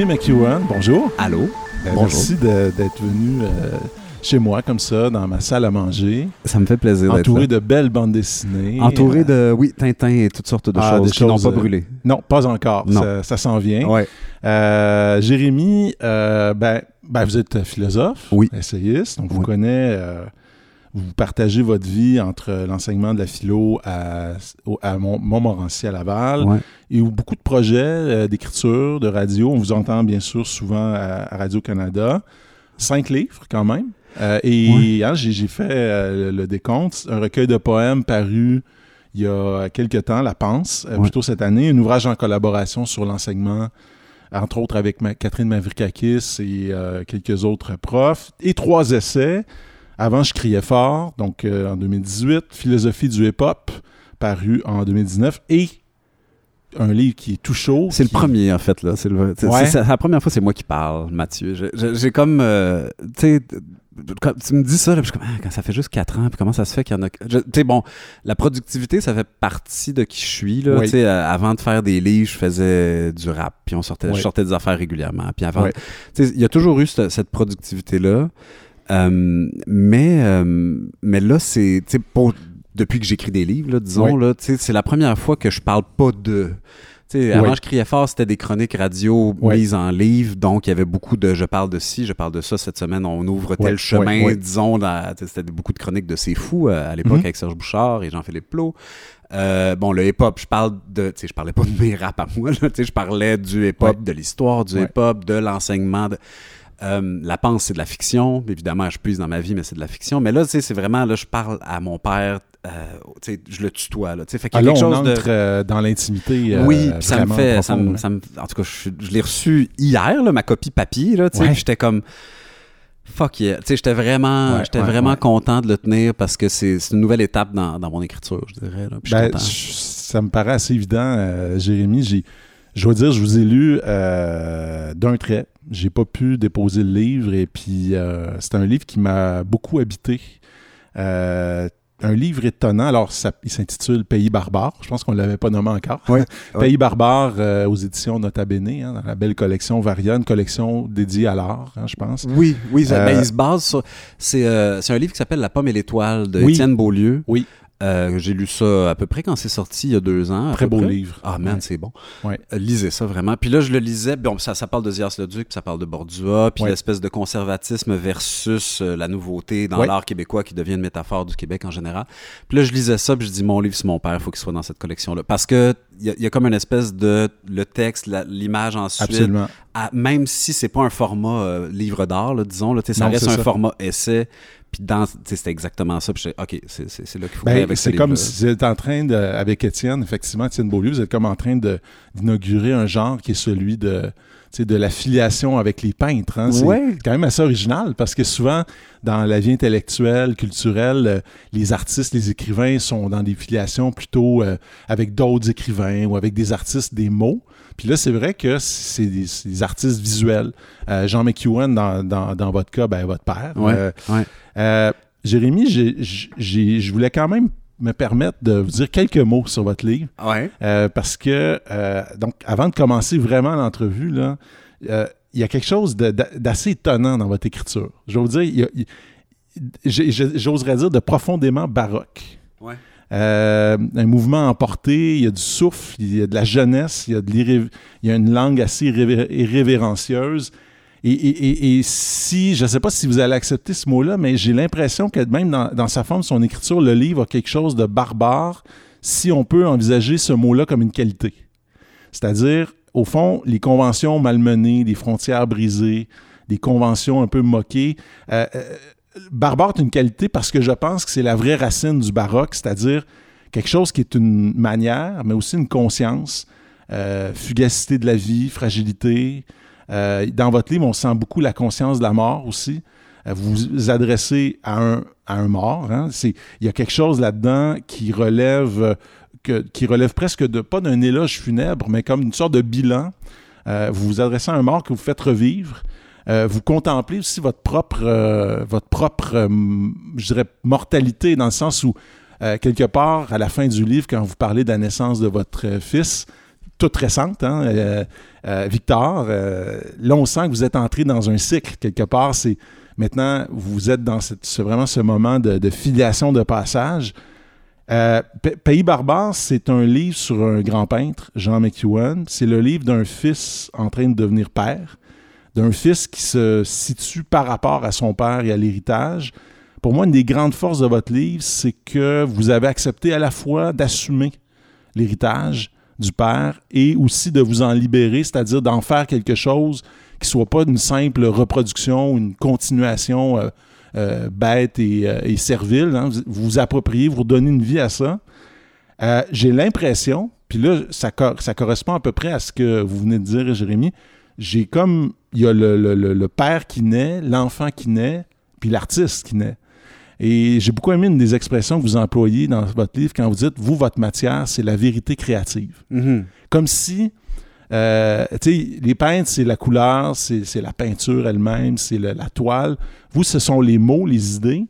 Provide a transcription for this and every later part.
Jérémy McEwen, bonjour. Allô? Bonjour. Merci d'être venu euh, chez moi, comme ça, dans ma salle à manger, Ça me fait plaisir d'être entouré de belles bandes dessinées. Entouré Euh, de, oui, Tintin et toutes sortes de Ah, choses des qui n'ont choses, pas euh, brûlé. Non, pas encore. Non. Ça, ça s'en vient. Ouais. Euh, Jérémy, euh, ben, ben, vous êtes philosophe, Oui. essayiste, donc vous Oui. connaissez, euh, vous partagez votre vie entre l'enseignement de la philo à, Montmorency à Laval Ouais. et où beaucoup de projets euh, d'écriture, de radio. On vous entend bien sûr souvent à, Radio-Canada. Cinq livres quand même. Euh, et hein, j'ai fait euh, le, le décompte, un recueil de poèmes paru il y a quelques temps, La Pense, euh, Ouais. plutôt cette année, un ouvrage en collaboration sur l'enseignement, entre autres avec ma- Catherine Mavrikakis et euh, quelques autres profs, et trois essais. Avant, je criais fort, donc euh, en 2018, Philosophie du hip-hop, paru en 2019, et un livre qui est tout chaud. C'est le premier, en fait. là. C'est Ouais. la première fois, c'est moi qui parle, Mathieu. J'ai comme. euh, tu sais, quand tu me dis ça, là, puis je suis comme, Ah, quand ça fait juste 4 ans, puis comment ça se fait qu'il y en a. Tu sais, bon, la productivité, ça fait partie de qui je suis. Là, Oui. Tu sais, euh, avant de faire des livres, je faisais du rap, puis on sortait, Oui. je sortais des affaires régulièrement. Puis avant. Oui. Il y a toujours eu cette, cette productivité-là. Euh, mais, euh, mais là, c'est. pour- Depuis que j'écris des livres, là, disons, Oui. là, c'est la première fois que je parle pas de. Avant, Oui. je criais fort, c'était des chroniques radio Oui. mises en livre. Donc, il y avait beaucoup de je parle de ci, je parle de ça cette semaine, on ouvre tel Oui, chemin, disons. C'était beaucoup de chroniques de C'est fou euh, à l'époque Mhm. avec Serge Bouchard et Jean-Philippe Plot. Euh, bon, le hip-hop, je parle de. Tu sais, je parlais pas de mes rap à moi, là, je parlais du hip-hop, de l'histoire du hip-hop, de l'enseignement. de- Euh, la pense, c'est de la fiction. Évidemment, je puise dans ma vie, mais c'est de la fiction. Mais là, tu sais, c'est vraiment, là, je parle à mon père, euh, tu sais, je le tutoie, là. Tu sais, fait qu'il Ah, y a là, quelque on chose de. entre euh, dans l'intimité. euh, oui, puis ça me fait. Ça me, profonde, ça me- en tout cas, je, je l'ai reçu hier, là, ma copie papier, là, tu sais, Ouais. j'étais comme. Fuck yeah. Tu sais, j'étais vraiment, Ouais, vraiment content de le tenir parce que c'est une nouvelle étape dans, dans mon écriture, je dirais. Là, Ben, je- ça me paraît assez évident, Jérémy. J'ai, je dois dire, je vous ai lu d'un trait. J'ai pas pu déposer le livre et puis euh, c'est un livre qui m'a beaucoup habité. Euh, un livre étonnant. Alors, ça, il s'intitule Pays barbare. Je pense qu'on l'avait pas nommé encore. Pays barbare euh, aux éditions Nota Bene, hein, dans la belle collection Varia, une collection dédiée à l'art, hein, je pense. Oui, oui, ça- Euh, ben, il se base sur. C'est euh, un livre qui s'appelle La pomme et l'étoile de Oui. Étienne Beaulieu. Oui. Euh, J'ai lu ça à peu près quand c'est sorti, il y a deux ans. Très beau près. livre. Ah man, Ouais. c'est bon. Ouais. Euh, lisez ça vraiment. Puis là, je le lisais. Bon, ça, ça parle de Zias-le-Duc, puis ça parle de Bordua, puis Ouais. l'espèce de conservatisme versus euh, la nouveauté dans l'art québécois qui devient une métaphore du Québec en général. Puis là, je lisais ça, puis je dis mon livre, c'est mon père, il faut qu'il soit dans cette collection-là. Parce que il y, a- il y a comme une espèce de le texte, l'image ensuite, Absolument. à- même si c'est pas un format livre d'art, disons, là, ça Non, reste un ça. format essai. Puis dans, c'était exactement ça. Puis OK, c'est c'est- c'est là qu'il faut Ben, c'est comme si vous êtes en train de, avec Étienne, effectivement, Étienne Beaulieu, vous êtes comme en train d'inaugurer un genre qui est celui de, de l'affiliation avec les peintres. hein. C'est Ouais. quand même assez original parce que souvent, dans la vie intellectuelle, culturelle, euh, les artistes, les écrivains sont dans des filiations plutôt euh, avec d'autres écrivains ou avec des artistes des mots. Puis là, c'est vrai que c'est des, artistes visuels. Euh, Jean McEwen, dans, dans, dans votre cas, ben, votre père. Ouais, Euh, ouais. Euh, Jérémy, je voulais quand même me permettre de vous dire quelques mots sur votre livre. Ouais. euh, parce que, euh, donc, avant de commencer vraiment l'entrevue, là, euh, il y a quelque chose d'assez étonnant dans votre écriture. Je vais vous dire, y a- j'oserais dire de profondément baroque. Ouais. Un mouvement emporté, il y a du souffle, il y a de la jeunesse, il y a, de il y a une langue assez irrévé- irrévérencieuse. Et, si, je ne sais pas si vous allez accepter ce mot-là, mais j'ai l'impression que même dans, sa forme, son écriture, le livre a quelque chose de barbare, si on peut envisager ce mot-là comme une qualité. C'est-à-dire, au fond, les conventions malmenées, les frontières brisées, des conventions un peu moquées. euh, euh, barbare est une qualité parce que je pense que c'est la vraie racine du baroque, c'est-à-dire quelque chose qui est une manière, mais aussi une conscience, euh, fugacité de la vie, fragilité. Euh, dans votre livre, on sent beaucoup la conscience de la mort aussi. Euh, vous vous adressez à un, mort. hein. Il y a quelque chose là-dedans qui relève, euh, qui relève presque de, pas d'un éloge funèbre, mais comme une sorte de bilan. Vous vous adressez à un mort que vous faites revivre. Vous contemplez aussi votre propre, votre propre euh, dirais, mortalité, dans le sens où, quelque part, à la fin du livre, quand vous parlez de la naissance de votre fils, toute récente, hein, euh, euh, Victor. Euh, là, on sent que vous êtes entré dans un cycle quelque part. C'est maintenant vous êtes dans ce- vraiment ce moment de, de filiation de passage. Pays barbare, c'est un livre sur un grand peintre, Jean McEwen. C'est le livre d'un fils en train de devenir père, d'un fils qui se situe par rapport à son père et à l'héritage. Pour moi, une des grandes forces de votre livre, c'est que vous avez accepté à la fois d'assumer l'héritage du père et aussi de vous en libérer, c'est-à-dire d'en faire quelque chose qui soit pas une simple reproduction, une continuation euh, euh, bête et, euh, servile. hein. Vous vous appropriez, vous redonnez une vie à ça. J'ai l'impression, puis là, ça, co- ça correspond à peu près à ce que vous venez de dire, Jérémy. J'ai comme, il y a le père qui naît, l'enfant qui naît, puis l'artiste qui naît. Et j'ai beaucoup aimé une des expressions que vous employez dans votre livre quand vous dites, vous, votre matière, c'est la vérité créative. Mhm. Comme si, euh, tu sais, les peintres, c'est la couleur, c'est la peinture elle-même, c'est la toile. Vous, ce sont les mots, les idées.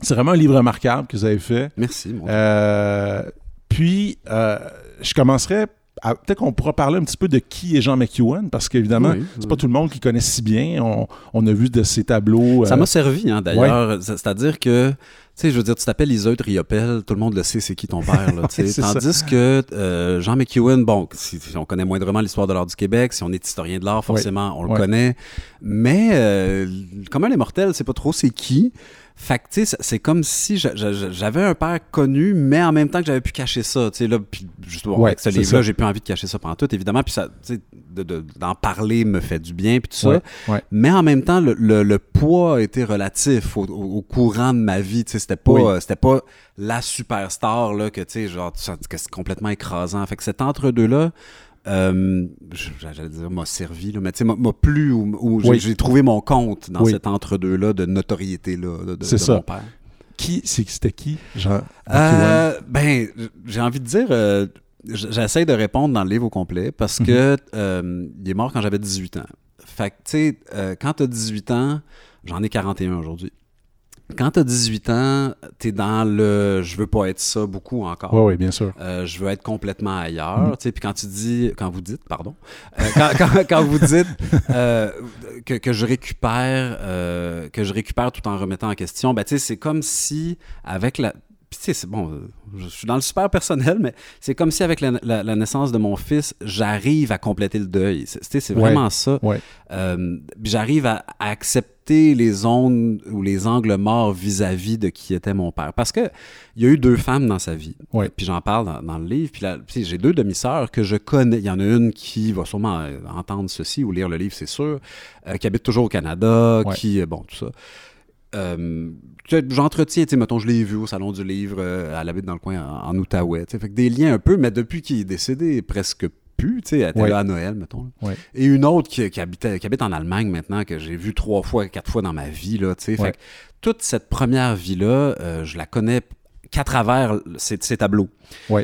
C'est vraiment un livre remarquable que vous avez fait. Merci. mon Euh, puis, euh, je commencerai. À- Peut-être qu'on pourra parler un petit peu de qui est Jean McEwen, parce qu'évidemment, Oui, c'est oui. pas tout le monde qui connaît si bien. On, on a vu de ses tableaux. Ça euh, m'a servi, hein, d'ailleurs. C'est- C'est-à-dire que, tu sais, je veux dire, tu t'appelles Iseut Riopel, tout le monde le sait, c'est qui ton père, là, ça. Tandis que euh, Jean McEwen, bon, si, si on connaît moindrement l'histoire de l'art du Québec, si on est historien de l'art, forcément, on le Ouais. connaît. Mais, euh, comme un des mortels, c'est pas trop c'est qui. Fait que, c'est- comme si j'a- j'a- j'avais un père connu, mais en même temps que j'avais pu cacher ça, tu sais, là, puis Ouais, avec ce livre-là, j'ai plus envie de cacher ça pendant tout, évidemment, puis ça, tu sais, de- de- d'en parler me fait du bien, puis tout ça. Ouais. Mais en même temps, le, le- le poids était relatif au, courant de ma vie. Tu sais, C'était pas, Oui. euh, c'était pas la superstar là, que, tu sais, genre, c'est complètement écrasant. Fait que cet entre-deux-là, euh, j'allais dire, m'a servi, là, mais tu sais, m'a plu ou, ou j'ai- Oui. trouvé mon compte dans Oui. cet entre-deux-là de notoriété-là de, de- ça. mon père. Qui, c'était qui, Jean? Euh, ben, j'ai envie de dire, euh, j'essaie de répondre dans le livre au complet parce que euh, il est mort quand j'avais 18 ans. Fait que, tu sais, quand t'as 18 ans, j'en ai 41 aujourd'hui. Quand t'as 18 ans, t'es dans le je veux pas être ça beaucoup encore. Oui, oui, bien sûr. Euh, je veux être complètement ailleurs. tu sais, Puis quand tu dis, quand vous dites, pardon, euh, quand, quand- quand vous dites euh, que, que je récupère, euh, que je récupère tout en remettant en question, ben, tu sais, c'est comme si avec la. Puis, tu sais, c'est bon, euh, je suis dans le super personnel, mais c'est comme si avec la, la- la naissance de mon fils, j'arrive à compléter le deuil. C'est, Ouais. vraiment ça. Ouais. Euh, j'arrive à, à accepter les ondes ou les angles morts vis-à-vis de qui était mon père. Parce que il y a eu deux femmes dans sa vie. Ouais. Puis j'en parle dans, dans le livre. Puis, j'ai deux demi-sœurs que je connais. Il y en a une qui va sûrement euh, entendre ceci ou lire le livre, c'est sûr, euh, qui habite toujours au Canada, qui, bon, tout ça. Euh, J'entretiens, tu sais, mettons, je l'ai vu au Salon du Livre, euh, elle habite dans le coin en, en Outaouais. tu sais. Fait que des liens un peu, mais depuis qu'il est décédé, presque plus. tu sais, Elle était Ouais. là à Noël, mettons. Ouais. Et une autre qui, qui habitait, qui habite en Allemagne maintenant, que j'ai vu trois fois, quatre fois dans ma vie. Là, tu sais. Ouais. Fait que toute cette première vie-là, euh, je la connais qu'à travers ces, ces tableaux.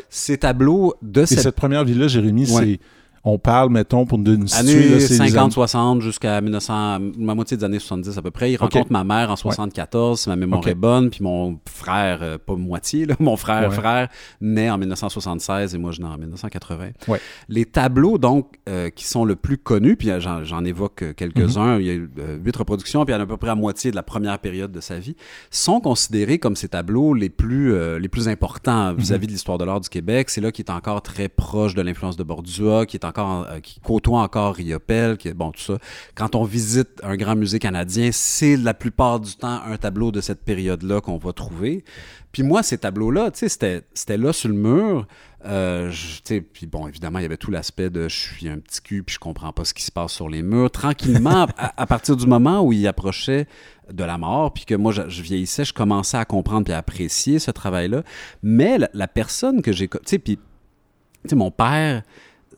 Ces tableaux de Et cette cette première vie-là, Jérémy, c'est. On parle, mettons, pour nous situer. Années là, c'est les 50-60 jusqu'à 1900, la moitié des années 70 à peu près. Il rencontre ma mère en 74, si ma mémoire est bonne, puis mon frère, euh, pas moitié, là, mon frère, Ouais. frère, naît en 1976 et moi je nais en 1980. Ouais. Les tableaux, donc, euh, qui sont le plus connus, puis euh, j'en, évoque quelques-uns, il y a eu huit reproductions, puis il y en a à peu près à moitié de la première période de sa vie, sont considérés comme ces tableaux les plus, euh, les plus importants vis-à-vis de l'histoire de l'art du Québec. C'est là qui est encore très proche de l'influence de Bordua, qui est encore, euh, qui côtoie encore Riopel, qui est, bon, tout ça. Quand on visite un grand musée canadien, c'est la plupart du temps un tableau de cette période-là qu'on va trouver. Puis moi, ces tableaux-là, tu sais, c'était, c'était là sur le mur. Euh, je- puis bon, évidemment, il y avait tout l'aspect de je suis un petit cul, puis je comprends pas ce qui se passe sur les murs. Tranquillement, à, à partir du moment où il approchait de la mort, puis que moi, je, je vieillissais, je commençais à comprendre puis à apprécier ce travail-là. Mais la, la personne que j'ai... Tu sais, puis, tu sais, mon père,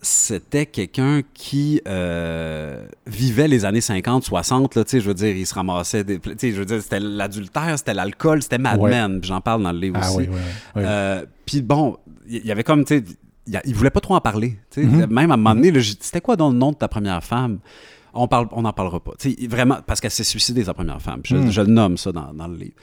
c'était quelqu'un qui euh, vivait les années 50, 60, là, je veux dire, il se ramassait, des, je veux dire, c'était l'adultère, c'était l'alcool, c'était Mad Ouais. Men, puis j'en parle dans le livre Ah aussi. oui, oui, oui. Euh, puis bon, il y, y avait comme, il voulait pas trop en parler. Mhm. Même à un moment donné, dit, c'était quoi dans le nom de ta première femme? On parle, on n'en parlera pas. Vraiment, parce qu'elle s'est suicidée, sa première femme. Puis Je, Mhm. je le nomme ça dans, dans le livre.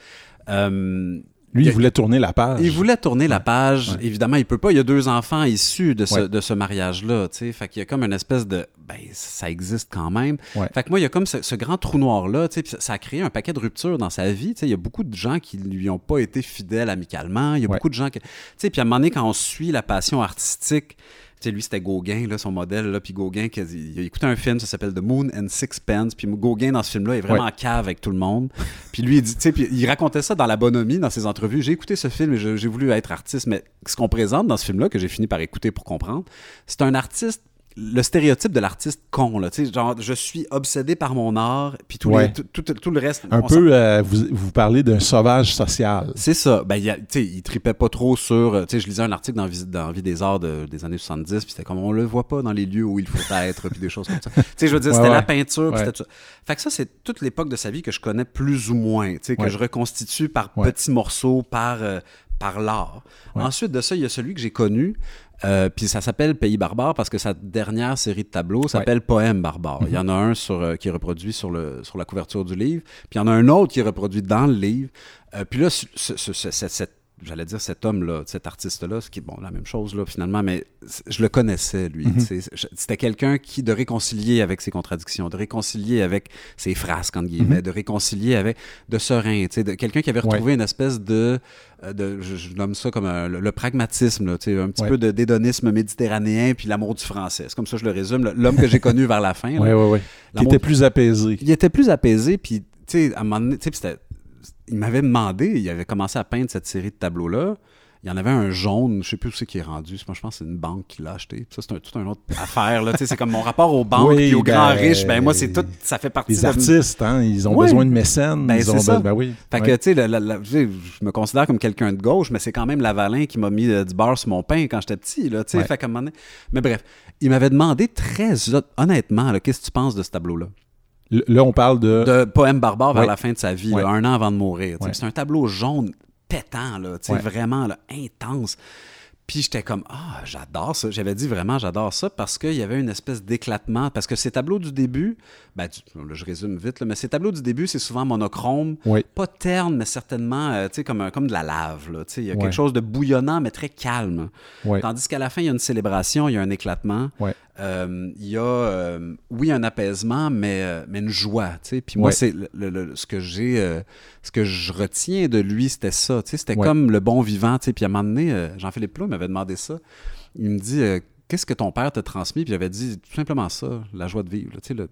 Euh, Lui, Il voulait tourner la page. Il voulait tourner la page. Ouais. Évidemment, il peut pas. Il y a deux enfants issus de ce, Ouais. de ce mariage-là. Fait qu'il y a comme une espèce de. Ben, ça existe quand même. Ouais. Fait que moi, il y a comme ce, ce grand trou noir-là. Ça, a créé un paquet de ruptures dans sa vie. tu sais. Il y a beaucoup de gens qui lui ont pas été fidèles amicalement. Il y a beaucoup de gens qui. Puis à un moment donné, quand on suit la passion artistique. Sais, lui, c'était Gauguin, là, son modèle. Là, puis Gauguin, il a écouté un film, ça s'appelle The Moon and Sixpence. Puis Gauguin, dans ce film-là, est vraiment Ouais. en cave avec tout le monde. Puis lui, il, dit, puis il racontait ça dans la bonhomie, dans ses entrevues. J'ai écouté ce film et j'ai voulu être artiste, mais ce qu'on présente dans ce film-là, que j'ai fini par écouter pour comprendre, c'est un artiste, le stéréotype de l'artiste con, là. Tu sais, genre, je suis obsédé par mon art, puis tout, Ouais. les- tout, tout- tout le reste. Un peu, euh, vous, vous parlez d'un sauvage social. c'est ça. Ben, tu sais, il tripait pas trop sur. euh, Tu sais, je lisais un article dans, dans Vie des Arts de- des années 70, puis c'était comme on le voit pas dans les lieux où il faut être, puis des choses comme ça. Tu sais, je veux dire, Ouais, c'était la peinture, puis c'était tout ça. Fait que ça, c'est toute l'époque de sa vie que je connais plus ou moins, tu sais, que je reconstitue par petits morceaux, par, euh, par l'art. Ensuite de ça, il y a celui que j'ai connu. Euh, puis ça s'appelle Pays barbare parce que sa dernière série de tableaux s'appelle Poème barbare. Il y en a un sur, euh, qui est reproduit sur, le, sur la couverture du livre, puis il y en a un autre qui est reproduit dans le livre. Euh, puis là, ce- ce- ce- ce- cette- cette- j'allais dire cet homme-là, cet artiste-là, ce qui est bon, la même chose là, finalement, mais je le connaissais, lui. Mhm. C'était quelqu'un qui, de réconcilier avec ses contradictions, de réconcilier avec ses frasques, entre guillemets, Mhm. de réconcilier avec, de serein, tu sais, de quelqu'un qui avait Ouais. retrouvé une espèce de, euh, de je, je nomme ça comme un- le, le pragmatisme, là, tu sais, un petit Ouais. peu de dédonisme méditerranéen, puis l'amour du français. C'est comme ça que je le résume, l'homme que j'ai connu vers la fin. là. Oui, oui, oui. Qui était plus apaisé. il était plus apaisé, puis, tu sais, à un moment donné, tu sais, puis c'était- il m'avait demandé, il avait commencé à peindre cette série de tableaux-là. Il y en avait un jaune, je sais plus où c'est qui est rendu. Moi, je pense que c'est une banque qui l'a acheté. Puis Ça, c'est un, toute une autre affaire. Là. C'est comme mon rapport aux banques Oui, et aux ben, grands riches. Ben, moi, c'est tout, ça fait partie Les de artistes, hein, ils ont besoin de mécènes. Ben, ils ont ça. ben oui. Fait que, tu sais, je me considère comme quelqu'un de gauche, mais c'est quand même Lavalin qui m'a mis euh, du beurre sur mon pain quand j'étais petit, là. Fait un Mais bref, il m'avait demandé très hon- honnêtement, qu'est-ce que tu penses de ce tableau-là? Là, on parle de. de poème barbare vers Ouais. la fin de sa vie, Ouais. là, un an avant de mourir. Ouais. C'est un tableau jaune pétant, là, vraiment là, intense. Puis j'étais comme, ah, j'adore ça. J'avais dit vraiment, j'adore ça parce qu'il y avait une espèce d'éclatement. Parce que ces tableaux du début, ben, du- là, je résume vite, là, mais ces tableaux du début, c'est souvent monochrome. Oui. Pas terne, mais certainement, euh, comme, de la lave. là. Il y a quelque chose de bouillonnant, mais très calme. Tandis qu'à la fin, il y a une célébration, il y a un éclatement. Euh, il y a, euh, oui, un apaisement, mais, euh, mais une joie. tu sais. Puis moi, Ouais. c'est le- le- ce que j'ai, euh, ce que je retiens de lui, c'était ça. tu sais. C'était Ouais. comme le bon vivant. tu sais. Puis à un moment donné, euh, Jean-Philippe Plot m'avait demandé ça. Il me dit. Qu'est-ce que ton père t'a transmis? Puis j'avais dit tout simplement ça, la joie de vivre. là, le-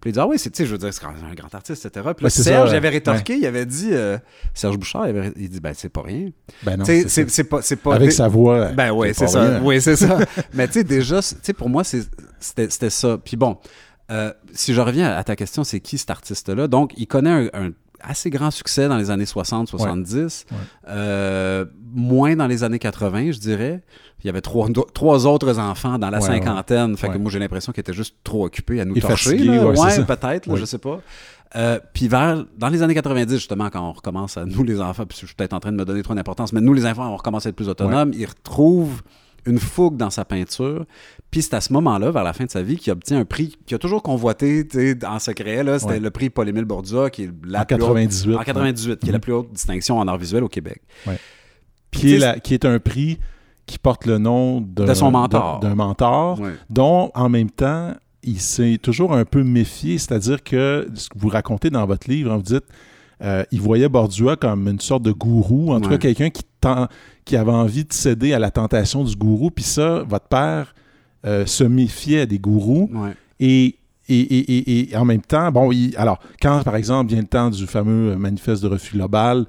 Puis il dit Ah oui, c'est, je veux dire, c'est un grand artiste, etc. Puis là, Ouais, Serge, ça, avait ouais. rétorqué, il avait dit euh, Serge Bouchard, il, avait, il dit Ben, c'est pas rien. Ben non, c'est c'est, ça. c'est pas, c'est pas. Avec sa voix. ben oui, c'est ça. rien. Oui, c'est ça. Mais tu sais, déjà, pour moi, c'est- c'était c'était ça. Puis bon, euh, si je reviens à ta question, c'est qui cet artiste-là? Donc, il connaît un, un assez grand succès dans les années 60-70, Ouais. euh, moins dans les années 80, je dirais. Il y avait trois, trois autres enfants dans la Ouais, cinquantaine. Fait que moi, j'ai l'impression qu'il était juste trop occupé à nous Et torcher. fatigué, ouais, peut-être, je sais pas. Euh, puis vers, dans les années 90, justement, quand on recommence à, nous les enfants, puis je suis peut-être en train de me donner trop d'importance, mais nous les enfants, on recommence à être plus autonomes, il retrouve une fougue dans sa peinture. Puis c'est à ce moment-là, vers la fin de sa vie, qu'il obtient un prix qu'il a toujours convoité en secret. C'était Ouais. le prix Paul-Émile Bourdia, qui est la En plus haute- 98. en 98, qui est la plus haute distinction en art visuel au Québec. Qui est, sais, la- qui est un prix qui porte le nom d'un De son mentor. d'un mentor, dont en même temps, il s'est toujours un peu méfié. C'est-à-dire que ce que vous racontez dans votre livre, hein, vous dites, euh, il voyait Bordua comme une sorte de gourou, en tout Ouais. cas quelqu'un qui, qui avait envie de céder à la tentation du gourou. Puis ça, votre père euh, se méfiait des gourous. Ouais. Et, et, et, et- et en même temps, bon, il- alors, quand par exemple vient le temps du fameux manifeste de refus global,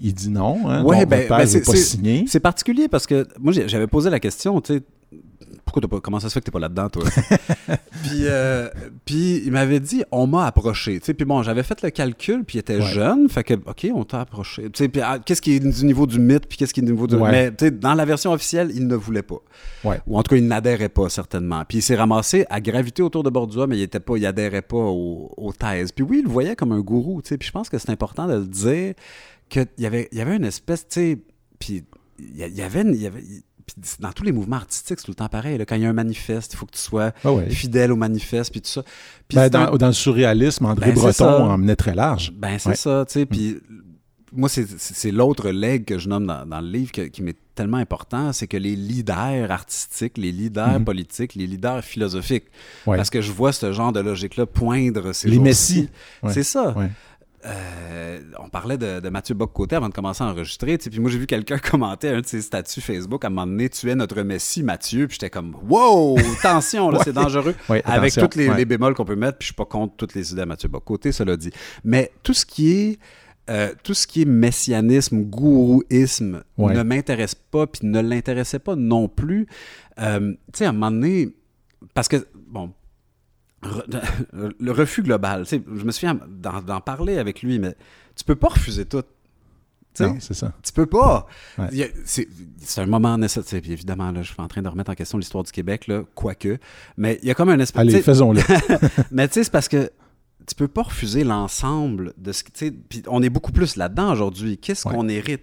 il dit non. Hein, Ouais, donc, ben- votre père ben, ne c'est- pas signer. C'est particulier parce que moi, j'avais posé la question, tu sais, pourquoi t'as pas, comment ça se fait que t'es pas là-dedans, toi? puis, euh, puis il m'avait dit, on m'a approché. Tu sais, puis bon, j'avais fait le calcul, puis il était Ouais. jeune, fait que, OK, on t'a approché. Tu sais, puis ah, qu'est-ce qui est du niveau du mythe, puis qu'est-ce qui est du niveau du... Ouais. Mais tu sais, dans la version officielle, il ne voulait pas. Ouais. Ou en tout cas, il n'adhérait pas, certainement. Puis il s'est ramassé à graviter autour de Bordua, mais il était pas, il adhérait pas aux, aux thèses. Puis oui, il le voyait comme un gourou, tu sais. Puis je pense que c'est important de le dire, qu'il y avait, il y avait une espèce, tu sais, puis il y, avait... une- il y avait puis dans tous les mouvements artistiques, c'est tout le temps pareil. là. Quand il y a un manifeste, il faut que tu sois Ah ouais. fidèle au manifeste, puis tout ça. Puis Ben, dans, un- dans le surréalisme, André Ben, Breton en menait très large. ben, c'est Ouais. ça, tu sais. Puis moi, c'est- l'autre leg que je nomme dans, dans le livre que- qui m'est tellement important, c'est que les leaders artistiques, les leaders Mhm. politiques, les leaders philosophiques, Ouais. parce que je vois ce genre de logique-là poindre ces Les messies. Ouais. C'est ça. Ouais. Euh, on parlait de, de Mathieu Bock-Côté avant de commencer à enregistrer. Puis moi, j'ai vu quelqu'un commenter un de ses statuts Facebook à un moment donné Tu es notre Messie, Mathieu. Puis j'étais comme Wow, attention, là, c'est dangereux. Ouais, Avec toutes les, Ouais. les bémols qu'on peut mettre. Puis je suis pas contre toutes les idées à Mathieu Bock-Côté, cela dit. Mais tout ce qui est. euh, tout ce qui est messianisme, gourouisme ne m'intéresse pas, puis ne l'intéressait pas non plus. Euh, tu sais, à un moment donné, parce que, bon, le refus global, tu sais, je me souviens d'en parler avec lui, mais tu peux pas refuser tout. Tu sais, Non, c'est ça. tu peux pas. Ouais. C'est un moment nécessaire. Puis évidemment, là, je suis en train de remettre en question l'histoire du Québec, là, quoique. Mais il y a comme un espèce. Allez, faisons-le. mais tu sais, c'est parce que tu peux pas refuser l'ensemble de ce que. tu sais, Puis on est beaucoup plus là-dedans aujourd'hui. Qu'est-ce Ouais. qu'on hérite?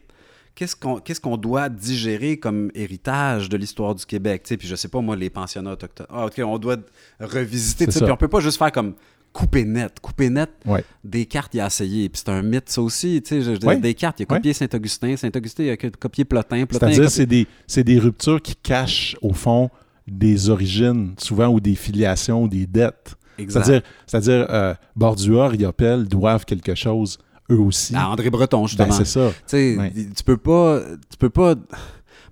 Qu'est-ce qu'on doit digérer comme héritage de l'histoire du Québec? Tu sais, puis je sais pas, moi, les pensionnats autochtones. Ah, OK, on doit revisiter. Puis on peut pas juste faire comme couper net. Couper net, Ouais. Descartes, il a essayé. Puis c'est un mythe, ça aussi. Je dire, Ouais. Descartes, il a copié Saint-Augustin. Saint-Augustin, il a copié Plotin. Plotin, C'est-à-dire, copié- c'est des, c'est des ruptures qui cachent, au fond, des origines, souvent, ou des filiations, ou des dettes. C'est-à-dire euh, Bordua, Riopel doivent quelque chose, eux aussi. À André Breton, Ben, justement. c'est ça. Tu sais, Ouais. tu peux pas. Tu peux pas.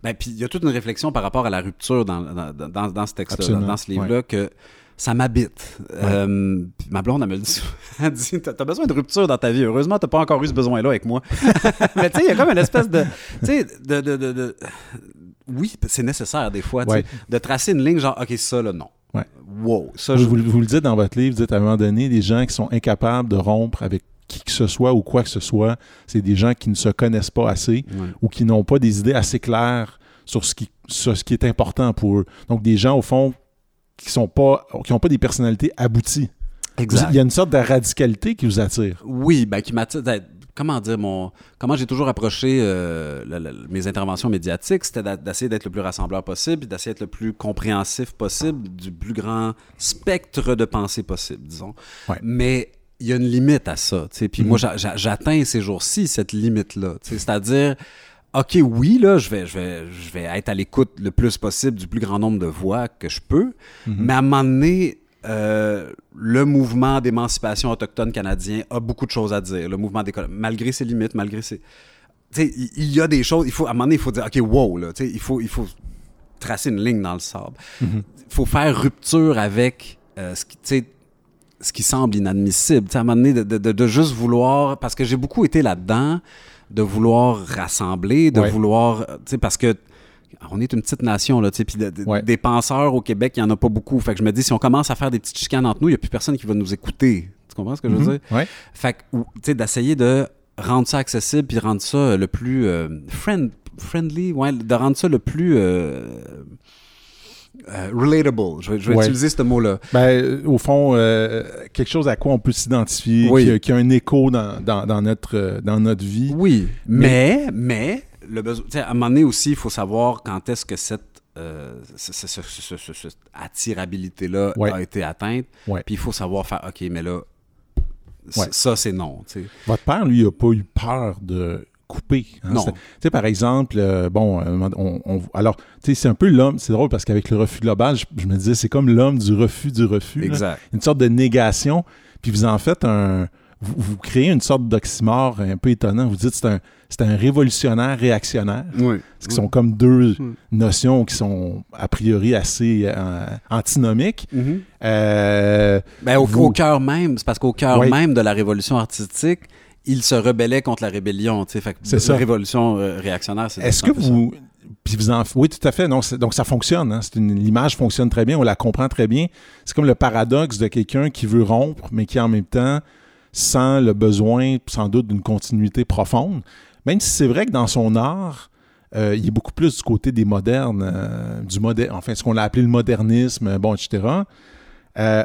Ben, puis il y a toute une réflexion par rapport à la rupture dans, dans, dans, dans ce texte-là, dans, ce livre-là, que ça m'habite. Euh, ma blonde, elle me le dit. Elle dit T'as besoin de rupture dans ta vie. Heureusement, t'as pas encore eu ce besoin-là avec moi. Mais tu sais, il y a comme une espèce de. Tu sais, de. de, de, de- Oui, c'est nécessaire des fois, Ouais. de tracer une ligne genre, OK, ça, là, non. Ouais. Wow, ça, Vous, je. vous- vous le dites dans votre livre, vous dites à un moment donné, des gens qui sont incapables de rompre avec qui que ce soit ou quoi que ce soit, c'est des gens qui ne se connaissent pas assez Ouais. ou qui n'ont pas des idées assez claires sur ce qui, sur ce qui est important pour eux. Donc, des gens, au fond, qui sont pas qui n'ont pas des personnalités abouties. Exact. Il y a une sorte de radicalité qui vous attire. Oui, ben qui m'attire. d'être- Comment dire mon. Comment j'ai toujours approché euh, mes interventions médiatiques, c'était d'essayer d'être le plus rassembleur possible, d'essayer d'être le plus compréhensif possible du plus grand spectre de pensée possible, disons. Ouais. Mais il y a une limite à ça. Puis moi, j'a- j'atteins ces jours-ci cette limite-là. C'est-à-dire. OK, oui, là, je vais, je, vais, je vais être à l'écoute le plus possible du plus grand nombre de voix que je peux. Mhm. Mais à un moment donné, euh, le mouvement d'émancipation autochtone canadien a beaucoup de choses à dire. Le mouvement des malgré ses limites, malgré ses. Tu sais, il y a des choses. Il faut, à un moment donné, il faut dire OK, wow, là. Il faut, il faut tracer une ligne dans le sable. Il faut faire rupture avec euh, ce qui. Ce qui semble inadmissible. Tu sais, à un moment donné, de, de- de- juste vouloir. Parce que j'ai beaucoup été là-dedans, de vouloir rassembler, de Ouais. vouloir. euh, Tu sais, parce que on est une petite nation, là, tu sais, puis de- de- Ouais. des penseurs au Québec, il n'y en a pas beaucoup. Fait que je me dis, si on commence à faire des petites chicanes entre nous, il n'y a plus personne qui va nous écouter. Tu comprends ce que je veux Mhm. dire? Ouais. Fait que, tu sais, d'essayer de rendre ça accessible puis rendre ça le plus euh, friend- friendly, ouais, de rendre ça le plus euh, euh, relatable. Je vais, je vais Ouais. utiliser ce mot-là. Ben, euh, au fond, euh, quelque chose à quoi on peut s'identifier, Oui. qui, a- qui a un écho dans, dans- dans notre, dans notre vie. Oui, mais, mais, le besoin, à un moment donné aussi, il faut savoir quand est-ce que cette, euh, ce- ce- ce- ce- ce- cette attirabilité-là Ouais. a été atteinte. Ouais. Puis il faut savoir faire, OK, mais là, ça, c'est non. Votre père, lui, n'a pas eu peur de couper. hein. Non. C'est- Tu sais, par exemple, euh, bon, euh, on, on- alors, tu sais, c'est un peu l'homme, c'est drôle parce qu'avec le refus global, je, je me disais, c'est comme l'homme du refus du refus. là. Exact. Une sorte de négation, puis vous en faites un... Vous, vous créez une sorte d'oxymore un peu étonnant. Vous dites, c'est un, c'est un révolutionnaire réactionnaire. Oui. Ce qui sont comme deux Mm. notions qui sont a priori assez euh, antinomiques. Euh, Ben, au, Vous- au cœur même, c'est parce qu'au cœur Oui. même de la révolution artistique, il se rebellait contre la rébellion. tu sais. Fait que C'est la révolution euh, réactionnaire, c'est Est-ce que vous. Puis vous en. Oui, tout à fait. Non, donc ça fonctionne. hein. C'est une- L'image fonctionne très bien. On la comprend très bien. C'est comme le paradoxe de quelqu'un qui veut rompre, mais qui en même temps sent le besoin, sans doute, d'une continuité profonde. Même si c'est vrai que dans son art, euh, il est beaucoup plus du côté des modernes, euh, du moderne, enfin, ce qu'on a appelé le modernisme, bon, etc. Euh,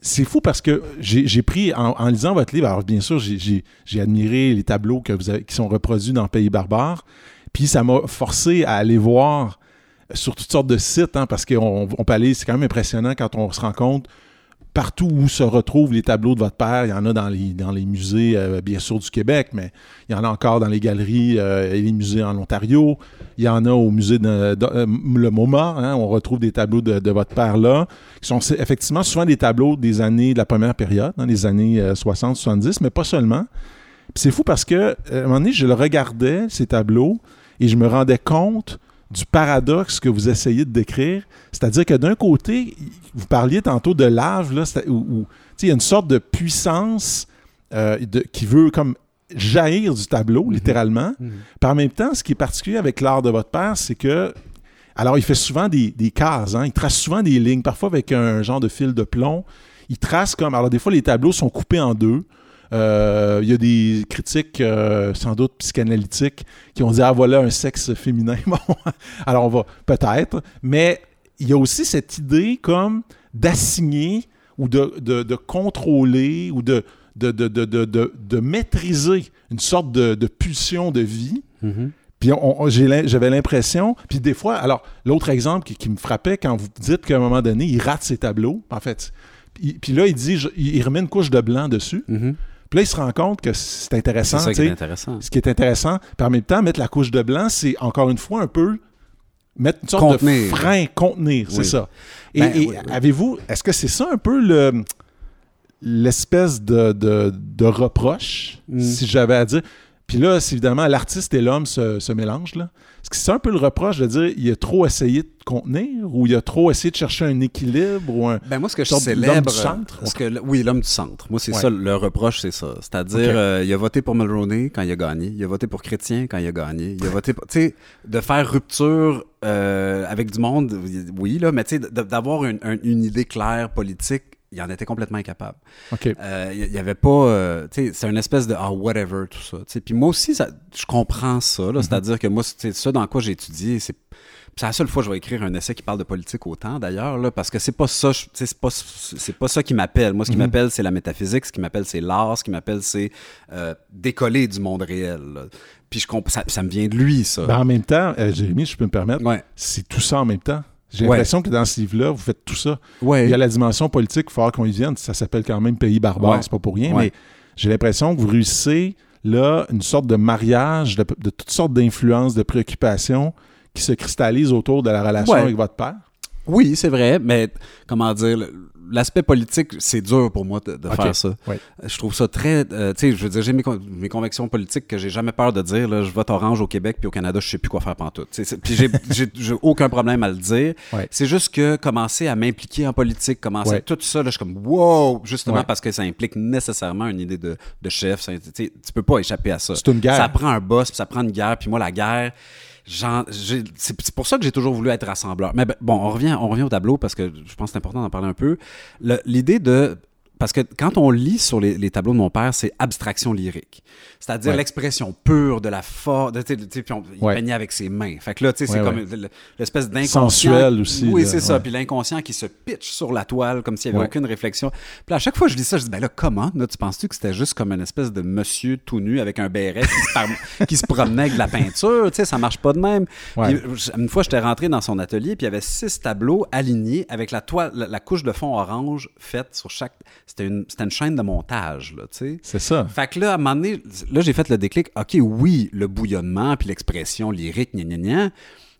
c'est fou parce que j'ai pris, en, lisant votre livre, alors bien sûr, j'ai- admiré les tableaux qui sont reproduits dans Pays barbare, puis ça m'a forcé à aller voir sur toutes sortes de sites, hein, parce qu'on on peut aller, c'est quand même impressionnant quand on se rend compte partout où se retrouvent les tableaux de votre père. Il y en a dans les, musées, euh, bien sûr, du Québec, mais il y en a encore dans les galeries euh, et les musées en Ontario. Il y en a au musée de, euh, le MoMA. hein, on retrouve des tableaux de, votre père là, qui sont effectivement souvent des tableaux des années de la première période, dans les années 60-70, mais pas seulement. C'est fou parce que, un moment donné, je le regardais, ces tableaux, et je me rendais compte du paradoxe que vous essayez de décrire. C'est-à-dire que d'un côté, vous parliez tantôt de lave, là, où, il y a une sorte de puissance euh, de- qui veut comme jaillir du tableau, littéralement. Par en même temps, ce qui est particulier avec l'art de votre père, c'est que alors, il fait souvent des, des cases, hein. il trace souvent des lignes, parfois avec un genre de fil de plomb. Il trace comme. Alors, des fois, les tableaux sont coupés en deux. Euh, il y a des critiques, euh, sans doute psychanalytiques, qui ont dit Ah, voilà un sexe féminin. Bon, alors on va peut-être, mais il y a aussi cette idée comme d'assigner ou de, de- de contrôler ou de, de, de, de, de- de- de maîtriser une sorte de, pulsion de vie. Puis on- on- j'ai l'im- j'avais l'impression, puis des fois, alors l'autre exemple qui, qui me frappait quand vous dites qu'à un moment donné, il rate ses tableaux, en fait. Puis, puis là, il dit, je- il remet une couche de blanc dessus. Mhm. Puis là, il se rend compte que c'est C'est intéressant. ça tu qui est sais. intéressant. Ce qui est intéressant, puis en même temps, mettre la couche de blanc, c'est encore une fois un peu mettre une sorte Contenir. de frein, contenir, c'est ça. Et, Ben, et oui, oui. avez-vous, est-ce que c'est ça un peu le l'espèce de, de, de reproche, Mm. si j'avais à dire? Puis là, c'est évidemment, l'artiste et l'homme se, se mélangent, là. Est-ce que c'est un peu le reproche de dire il a trop essayé de contenir ou il a trop essayé de chercher un équilibre ou un... Ben moi, ce que je Sorte l'homme célèbre... du centre? ce que oui, l'homme du centre. Moi, c'est Ouais. ça, le reproche, c'est ça. C'est-à-dire, euh, il a voté pour Mulroney quand il a gagné. Il a voté pour Chrétien quand il a gagné. Il a voté pour... Tu sais, de faire rupture euh, avec du monde, oui, là, mais tu sais, d'avoir une, un- une idée claire politique, il en était complètement incapable. OK. Euh, Il n'y avait pas. euh, c'est une espèce de ah, whatever, tout ça. Puis moi aussi, ça, je comprends ça. Mhm. C'est-à-dire que moi, c'est ça dans quoi j'ai étudié. C'est c'est la seule fois que je vais écrire un essai qui parle de politique autant, d'ailleurs, parce que c'est pas ça, c'est pas, pas ça qui m'appelle. Moi, ce qui Mhm. m'appelle, c'est la métaphysique, ce qui m'appelle, c'est l'art, ce qui m'appelle, c'est euh, décoller du monde réel. là. Puis je ça, ça me vient de lui, ça. Ben, en même temps, Jérémy, je peux me permettre, ouais. c'est tout ça en même temps. J'ai Ouais. l'impression que dans ce livre-là, vous faites tout ça. Ouais. Il y a la dimension politique, il faut falloir qu'on y vienne. Ça s'appelle quand même Pays barbare, Ouais. c'est pas pour rien, mais j'ai l'impression que vous réussissez là une sorte de mariage de, de toutes sortes d'influences, de préoccupations qui se cristallisent autour de la relation avec votre père. Oui, c'est vrai, mais comment dire, l'aspect politique, c'est dur pour moi de, faire ça. Je trouve ça très. euh, tu sais, je veux dire, j'ai mes, con- mes convictions politiques que j'ai jamais peur de dire. Là, je vote orange au Québec, puis au Canada, je sais plus quoi faire pantoute. Puis j'ai- aucun problème à le dire. C'est juste que commencer à m'impliquer en politique, commencer tout ça, là, je suis comme wow, justement parce que ça implique nécessairement une idée de, de chef. Ça- tu peux pas échapper à ça. C'est une guerre. Ça prend un boss, puis ça prend une guerre. Puis moi, la guerre, c'est pour ça que j'ai toujours voulu être rassembleur. Mais ben, bon, on revient, on revient au tableau parce que je pense que c'est important d'en parler un peu. L'idée de... Parce que quand on lit sur les, les tableaux de mon père, c'est abstraction lyrique. C'est-à-dire Ouais. l'expression pure de la force. puis on- Il Ouais. peignait avec ses mains. Fait que là, tu sais, c'est comme l'espèce d'inconscient. Sensuel aussi, Oui, c'est ça. Puis l'inconscient qui se pitch sur la toile comme s'il n'y avait aucune réflexion. Puis à chaque fois que je dis ça, je dis, ben là, comment? Là, tu penses-tu que c'était juste comme une espèce de monsieur tout nu avec un béret qui se, par- qui se promenait avec de la peinture? Tu sais, ça marche pas de même. Puis, une fois, j'étais rentré dans son atelier, puis il y avait six tableaux alignés avec la toile, la, la couche de fond orange faite sur chaque. C'était une, une chaîne de montage, là, tu sais. C'est ça. Fait que là, à un moment donné, là, j'ai fait le déclic. OK, oui, le bouillonnement, puis l'expression lyrique, gna gna gna,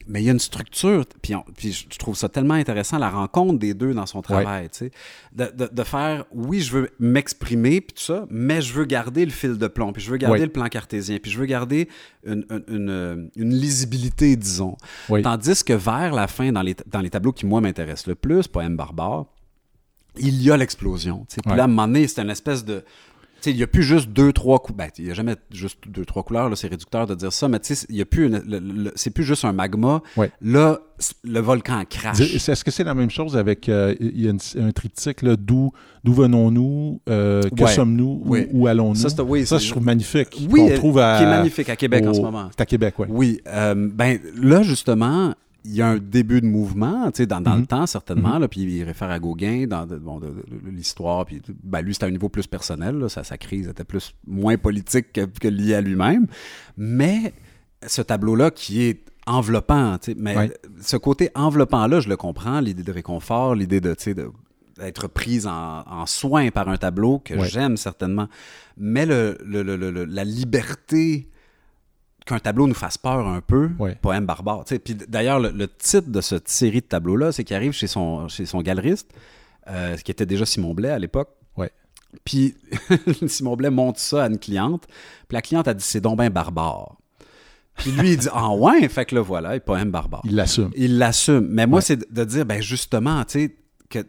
mais il y a une structure. Puis, on- puis je trouve ça tellement intéressant, la rencontre des deux dans son travail, tu sais. De, de- de faire, oui, je veux m'exprimer, puis tout ça, mais je veux garder le fil de plomb, puis je veux garder le plan cartésien, puis je veux garder une, une- une- une lisibilité, disons. Oui. Tandis que vers la fin, dans les, dans les tableaux qui, moi, m'intéressent le plus, Poème barbare, il y a l'explosion. Puis Ouais. là, à un moment donné, c'est une espèce de. Tu sais, il n'y a plus juste deux, trois couleurs. Ben, il n'y a jamais juste deux, trois couleurs, c'est réducteur de dire ça, mais tu sais, il y a plus une- le- le- c'est plus juste un magma. Ouais. Là, le volcan crache. Est-ce que c'est la même chose avec euh, il y a une- un triptyque là, d'où d'où venons-nous, euh, que Ouais. sommes-nous, où- Oui. où, allons-nous? Ça, oui, je trouve magnifique. Oui, qu'on trouve à, qui est magnifique à Québec en ce moment. C'est à Québec, oui. Oui, euh, ben là justement, il y a un début de mouvement, tu sais, dans, dans Mhm. le temps certainement, là, puis il réfère à Gauguin dans bon, l'histoire, puis ben, lui c'était à un niveau plus personnel, là, sa, sa crise était plus moins politique que, que liée à lui-même, mais ce tableau-là qui est enveloppant, tu sais, mais Ouais. ce côté enveloppant-là, je le comprends, l'idée de réconfort, l'idée de, tu sais, de être prise en, en soin par un tableau que Ouais. j'aime certainement. Mais le, le- le- le- le- la liberté qu'un tableau nous fasse peur un peu, Ouais. poème barbare. Puis d'ailleurs, le, le titre de cette série de tableaux-là, c'est qu'il arrive chez son, chez son galeriste, euh, qui était déjà Simon Blais à l'époque. Ouais. Puis Simon Blais montre ça à une cliente. Puis la cliente a dit c'est donc ben barbare. Puis lui, il dit ah ouais, fait que là voilà, il poème barbare. Il l'assume. Il l'assume. Mais moi, Ouais. c'est de- de dire, ben justement, tu sais, que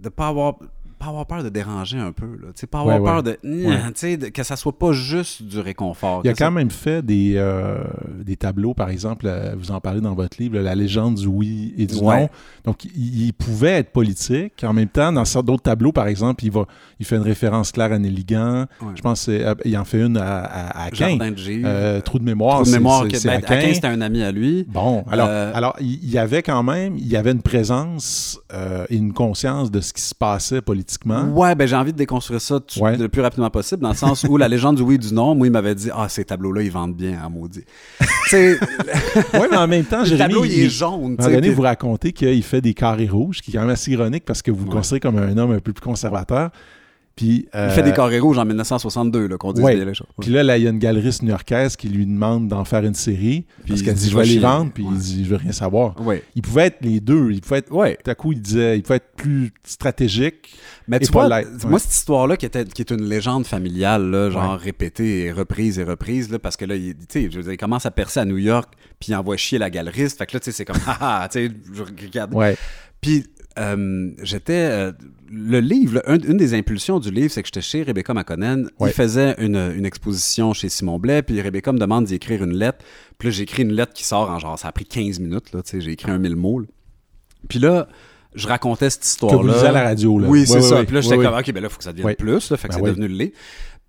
de pas avoir pas avoir peur de déranger un peu, là. Tu sais, pas avoir Ouais, peur ouais. de, Ouais. tu sais, de- que ça soit pas juste du réconfort. Il a ça- quand même fait des, euh, des tableaux, par exemple, euh, vous en parlez dans votre livre, La légende du oui et du non. Donc, il, il pouvait être politique. En même temps, dans certains d'autres tableaux, par exemple, il, va, il fait une référence claire à Nelligan. Je pense qu'il en fait une à, à, à Aquin. Jardin de Givre. Euh, Trou de mémoire, Trou de mémoire, c'est c'est ben. Aquin, c'était un ami à lui. Bon, alors, Euh, alors il y avait quand même, il y avait une présence euh, et une conscience de ce qui se passait politiquement. Ouais, ben j'ai envie de déconstruire ça tout- Ouais. le plus rapidement possible, dans le sens où la légende du oui et du non, moi, il m'avait dit Ah, ces tableaux-là, ils vendent bien, à maudit. Oui, mais en même temps, le Jérémy, tableau, il, il- est jaune. À un donné, vous racontez qu'il fait des carrés rouges, qui est quand même assez ironique parce que vous le Ouais. considérez comme un homme un peu plus conservateur. Puis, Il euh, fait des carrés rouges en 1962, là, qu'on dise ouais. les choses. Puis là, là, il y a une galeriste new-yorkaise qui lui demande d'en faire une série. parce il qu'elle dit, dit, je va vais les vendre, puis Ouais. il dit, je veux rien savoir. Ouais. Il pouvait être les deux. Il pouvait être, tout à coup, il disait, il pouvait être plus stratégique. Mais tu vois, moi, cette histoire-là, qui, était, qui est une légende familiale, là, genre répétée et reprise et reprise, là, parce que là, il, je veux dire, il commence à percer à New York, puis il envoie chier la galeriste. Fait que là, tu sais, c'est comme, ah, ah, tu sais, je regarde. Puis, euh, j'étais. euh, le livre, là, un- une des impulsions du livre, c'est que j'étais chez Rebecca McConnell. Ouais. Il faisait une, une exposition chez Simon Blais, puis Rebecca me demande d'y écrire une lettre. Puis là, j'ai écrit une lettre qui sort en genre, ça a pris 15 minutes, là, tu sais, j'ai écrit un mille mots. là. Puis là, je racontais cette Que histoire-là. vous disiez à la radio. Là. Oui, c'est ça. ouais. Puis là, j'étais comme. OK, ben là, il faut que ça devienne plus, là, fait que Ben c'est oui. devenu le livre.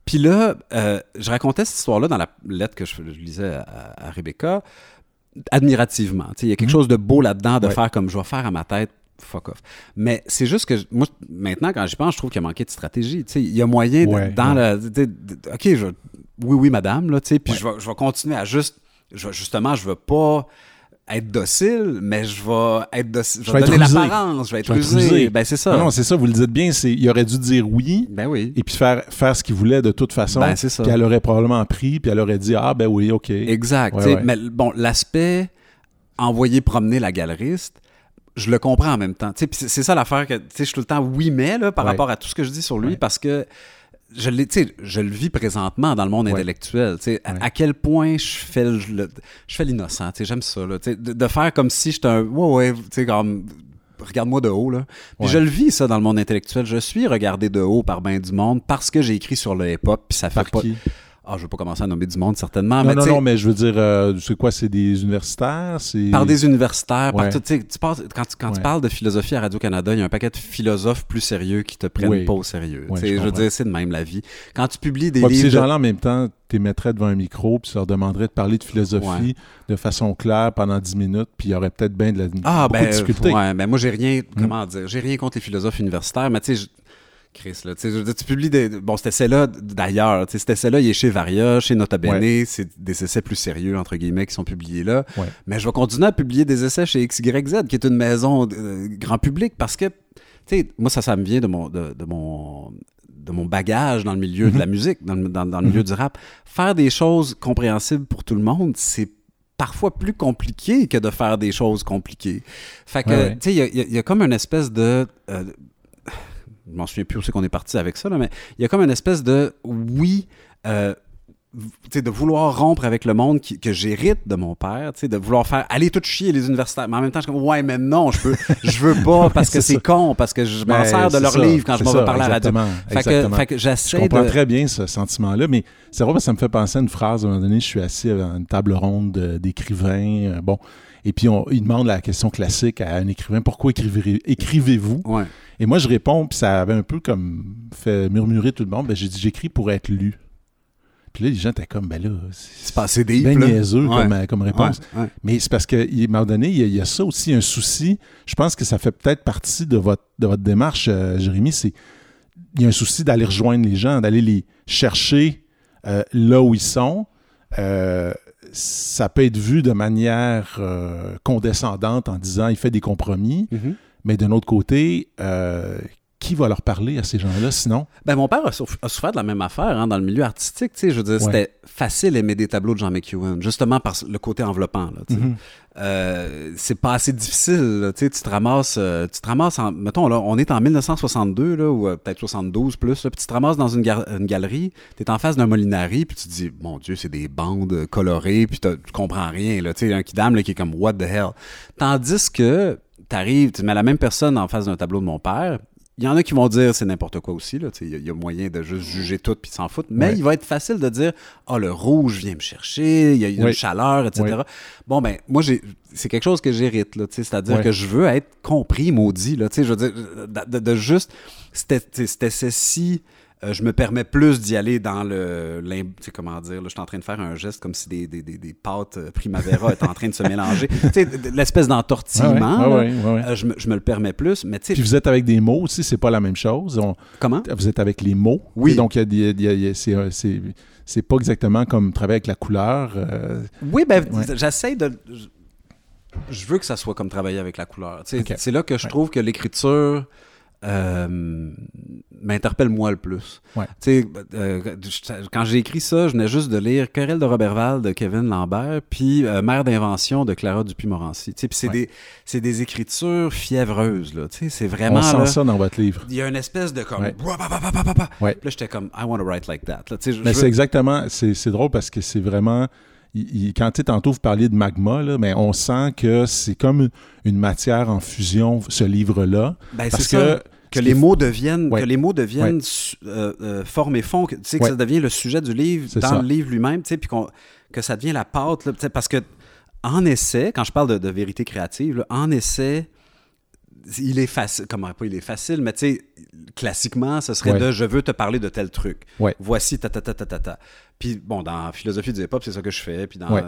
Puis là, euh, je racontais cette histoire-là dans la lettre que je, je lisais à, à Rebecca, admirativement. Tu sais, Il y a quelque Mhm. chose de beau là-dedans de Ouais. faire comme je vais faire à ma tête, fuck off. Mais c'est juste que, je- moi, maintenant, quand j'y pense, je trouve qu'il a manqué de stratégie. Il y a moyen, Ouais, dans ouais. la... OK, je, oui, oui, madame, là, puis Ouais. je, vais, je vais continuer à juste... je justement, je veux pas être docile, mais je vais être docile. Je vais vais être donner l'apparence, je vais être Je vais être rusé. rusé. Ben, c'est ça. Non, non, c'est ça, vous le dites bien. c'est- Il aurait dû dire oui ben oui. et puis faire, faire ce qu'il voulait de toute façon. Ben, c'est ça. Puis elle aurait probablement pris, puis elle aurait dit Ah, ben oui, OK. Exact. Ouais, ouais. Mais bon, l'aspect envoyer promener la galeriste, je le comprends en même temps. C'est ça l'affaire que je suis tout le temps oui, mais là, par Ouais. rapport à tout ce que je dis sur lui, Ouais. parce que je, je le vis présentement dans le monde Ouais. intellectuel. à- quel point je fais le- le- je fais l'innocent. J'aime ça. là, de, de faire comme si j'étais un. Ouais, ouais, comme. Regarde-moi de haut, là. Puis Ouais. je le vis, ça, dans le monde intellectuel. Je suis regardé de haut par ben du monde parce que j'ai écrit sur le hip-hop, puis ça fait Par pas. qui? Ah, je veux pas commencer à nommer du monde, certainement. Non, mais non, non, mais je veux dire, euh, c'est quoi C'est des universitaires par des universitaires, Ouais. tu passes- quand, tu, quand tu Ouais. parles de philosophie à Radio-Canada, il y a un paquet de philosophes plus sérieux qui te prennent Oui. pas au sérieux. Ouais, je je veux dire, c'est de même la vie. Quand tu publies des livres... ces gens-là, en même temps, tu les mettrais devant un micro, puis tu leur demanderais de parler de philosophie de façon claire pendant 10 minutes, puis il y aurait peut-être bien de la, Ah, ben, de difficultés. Mm. ouais, ben moi, j'ai rien, comment dire, j'ai rien contre les philosophes universitaires, mais tu sais, Chris, là, tu sais, je veux dire, tu publies des... Bon, cet essai-là, d'ailleurs, tu sais, cet essai-là, il est chez Varia, chez Nota Bene, c'est des essais plus sérieux, entre guillemets, qui sont publiés là. Ouais. Mais je vais continuer à publier des essais chez XYZ, qui est une maison euh, grand public, parce que, tu sais, moi, ça, ça me vient de mon, de, de mon, de mon bagage dans le milieu Mhm. de la musique, dans le, dans- dans le milieu du rap. Faire des choses compréhensibles pour tout le monde, c'est parfois plus compliqué que de faire des choses compliquées. Fait que, Ouais, ouais. tu sais, y y, il y a comme une espèce de... euh, je m'en souviens plus où c'est qu'on est parti avec ça, là, mais il y a comme une espèce de oui, euh, de vouloir rompre avec le monde qui- que j'hérite de mon père, de vouloir faire aller tout chier les universitaires. Mais en même temps, je suis comme ouais, mais non, je peux, je veux pas parce que C'est con, parce que je m'en Ben, sers de leur ça, livre quand je m'en vais parler à la radio. exactement, Fait que, exactement. fait que Je comprends de. très bien ce sentiment-là, mais c'est vrai que ça me fait penser à une phrase. À un moment donné, je suis assis à une table ronde de- d'écrivains. euh, bon, et puis on, il demande la question classique à un écrivain pourquoi écrivez- écrivez-vous? Ouais. Et moi, je réponds, puis ça avait un peu comme fait murmurer tout le monde. Ben, j'ai dit j'écris pour être lu. Puis là, les gens étaient comme ben là, C'est pas assez deep, bien là. niaiseux Ouais. comme, comme réponse. Ouais. Mais c'est parce qu'à un moment donné, il y, a, il y a ça aussi, un souci. Je pense que ça fait peut-être partie de votre, de votre démarche, euh, Jérémy. C'est il y a un souci d'aller rejoindre les gens, d'aller les chercher euh, là où ils sont. Euh, ça peut être vu de manière euh, condescendante en disant il fait des compromis, Mhm. mais d'un autre côté, euh, qui va leur parler à ces gens-là sinon? Ben, mon père a, souff- a souffert de la même affaire hein, dans le milieu artistique. tu sais, Je veux dire, Ouais. c'était facile d'aimer des tableaux de Jean McEwen, justement par le côté enveloppant. Mhm. Euh, c'est pas assez difficile. là, tu te ramasses, euh, tu te ramasses en, mettons, là, on est en 1962, là, ou euh, peut-être 72 plus, là, puis tu te ramasses dans une, galerie, tu es en face d'un Molinari, puis tu te dis, mon Dieu, c'est des bandes colorées, puis tu comprends rien. Là, un kidam qui est comme, what the hell? Tandis que tu arrives, tu mets la même personne en face d'un tableau de mon père, il y en a qui vont dire c'est n'importe quoi aussi. là, tu sais, Il y, a- il y a moyen de juste juger tout puis s'en foutre. Mais Ouais. il va être facile de dire Ah, le rouge vient me chercher, il y a une Oui. chaleur, etc. Oui. Bon, ben, moi, j'ai c'est quelque chose que j'hérite. là, tu sais, C'est-à-dire que je veux être compris, maudit. Là, tu sais, je veux dire, de, de- de juste. C'était ceci. Euh, je me permets plus d'y aller dans le. l'im- Tu sais, comment dire, là, je suis en train de faire un geste comme si des, des, des, des pâtes euh, Primavera étaient en train de se mélanger. L'espèce d'entortillement. Ouais, là, ouais, ouais, ouais. euh, je, me, je me le permets plus, mais tu sais, Puis vous êtes avec des mots aussi, c'est pas la même chose. On- comment? vous êtes avec les mots. Oui. Donc, il y a des- il y a- il y a- c'est- c'est c'est pas exactement comme travailler avec la couleur. euh, Oui, ben, j'essaie de. je- veux que ça soit comme travailler avec la couleur. C'est là que je trouve que l'écriture euh, m'interpelle moi le plus. Ouais. Euh, quand j'ai écrit ça, je venais juste de lire Querelle de Robertval de Kevin Lambert, puis euh, Mère d'invention de Clara Dupuis-Morancy. C'est Ouais. des, des écritures fiévreuses. C'est vraiment. on sent là, ça dans votre livre. il y a une espèce de comme. Ouais. Là, j'étais comme, I want to write like that. Là, je- Mais c'est veux- exactement, c'est drôle parce que c'est vraiment, il- il- quand tu tantôt vous parliez de magma, là, mais on sent que c'est comme une, une matière en fusion, ce livre-là. Ben, Parce que. Que les mots deviennent, Ouais. que les mots deviennent su- euh, euh, forme et fond, que, tu sais, que Ouais. ça devient le sujet du livre dans ça. le livre lui-même, tu sais, puis qu'on- que ça devient la pâte, là, parce que en essai, quand je parle de, de vérité créative, là, en essai, il est facile, comment pas il est facile, mais tu sais, classiquement, ce serait Ouais. de je veux te parler de tel truc. Ouais. Voici ta ta ta ta ta ta. Puis bon, dans philosophie du hip-hop, c'est ça que je fais. Puis dans... Ouais.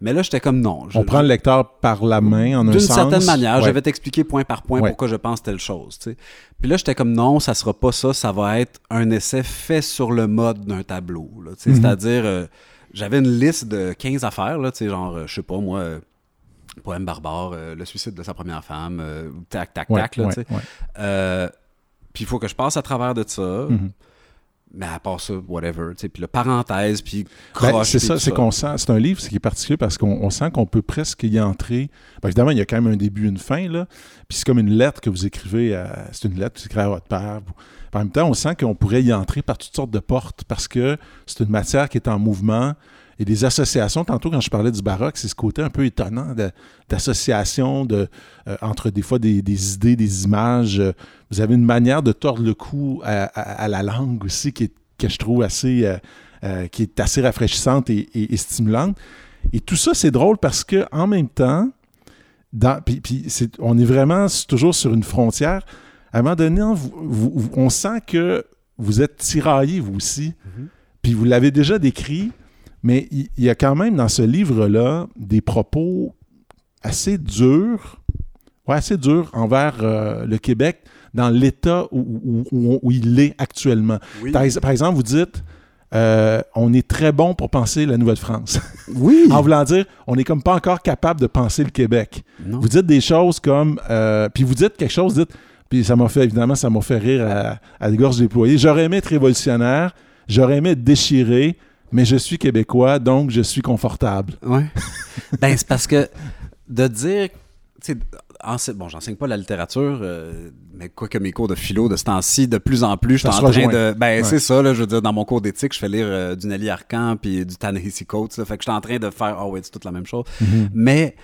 Mais là, j'étais comme non. je- On prend le lecteur par la main en un d'une sens. certaine manière, je vais t'expliquer point par point Ouais. pourquoi je pense telle chose. tu sais. Puis là, j'étais comme non, ça sera pas ça, ça va être un essai fait sur le mode d'un tableau. là, tu sais. Mhm. C'est-à-dire, euh, j'avais une liste de 15 affaires, là, tu sais, genre, euh, je sais pas moi, euh, poème barbare, euh, le suicide de sa première femme, tac, tac, tac. là, tu sais. puis il faut que je passe à travers de ça. Mhm. Mais à part ça, whatever. Puis le parenthèse, puis Ben, c'est ça, c'est qu'on sent, c'est un livre c'est qui est particulier parce qu'on on sent qu'on peut presque y entrer. Ben, évidemment, il y a quand même un début, une fin, là. Puis c'est comme une lettre que vous écrivez, à- c'est une lettre que vous écrivez à votre père. En même temps, on sent qu'on pourrait y entrer par toutes sortes de portes parce que c'est une matière qui est en mouvement. Et des associations, tantôt quand je parlais du baroque, c'est ce côté un peu étonnant d'association de, euh, entre des fois des, des idées, des images. Vous avez une manière de tordre le cou à, à- à la langue aussi qui est, que je trouve assez, euh, euh, qui est assez rafraîchissante et, et- et stimulante. Et tout ça, c'est drôle parce que en même temps, dans, puis, puis c'est- on est vraiment toujours sur une frontière. À un moment donné, on, vous- vous- vous- on sent que vous êtes tiraillé, vous aussi. Mhm. Puis vous l'avez déjà décrit, mais il y, a quand même dans ce livre-là des propos assez durs, ouais, assez durs envers euh, le Québec dans l'état où, où- où- où il est actuellement. Oui. Par, ex- par exemple, vous dites, euh, on est très bon pour penser la Nouvelle-France. Oui. en voulant dire, on n'est comme pas encore capable de penser le Québec. Non. Vous dites des choses comme, euh, puis vous dites quelque chose, dites, puis ça m'a fait, évidemment, ça m'a fait rire à, à des gorges déployées. J'aurais aimé être révolutionnaire, j'aurais aimé être déchiré, mais je suis québécois, donc je suis confortable. Ouais. ben, c'est parce que de dire. tu sais, ense- Bon, j'enseigne pas la littérature, euh, mais quoi que mes cours de philo de ce temps-ci, de plus en plus, je suis en train rejoint. de. Ben, Ouais. c'est ça, là, je veux dire, dans mon cours d'éthique, je fais lire euh, du Nelly Arcan puis du Ta-Nehisi Coates, là, fait que je suis en train de faire. Oh, ouais, c'est toute la même chose. Mais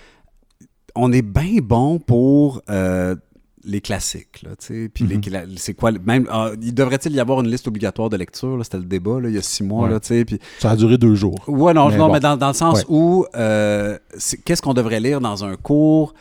on est bien bon pour. euh, les classiques, là, tu sais, puis Mhm. la- c'est quoi, même, ah, il devrait-il y avoir une liste obligatoire de lecture, c'était le débat, là, il y a six mois, Ouais. là, tu sais, puis Ça a duré deux jours. Ouais, non, Mais non bon. mais dans, dans le sens Ouais. où euh, qu'est-ce qu'on devrait lire dans un cours?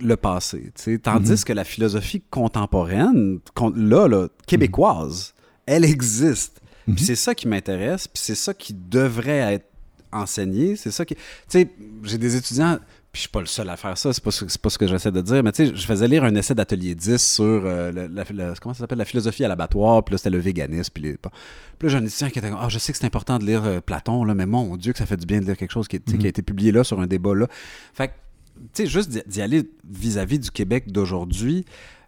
Le passé, tu sais, tandis Mhm. que la philosophie contemporaine, con- là, là, québécoise, elle existe. Mhm. Puis c'est ça qui m'intéresse, puis c'est ça qui devrait être enseigné, c'est ça qui... Tu sais, j'ai des étudiants, puis je suis pas le seul à faire ça, c'est pas, pas ce que j'essaie de dire, mais tu sais, je faisais lire un essai d'atelier 10 sur euh, la, la- comment ça s'appelle, la philosophie à l'abattoir, puis là, c'était le véganisme, puis les... Puis là, j'ai un étudiant qui était comme, ah, je sais que c'est important de lire euh, Platon, là, mais mon Dieu, que ça fait du bien de lire quelque chose qui, a été publié là sur un débat là. Fait que, tu sais, juste d'y- d'y aller vis-à-vis du Québec d'aujourd'hui,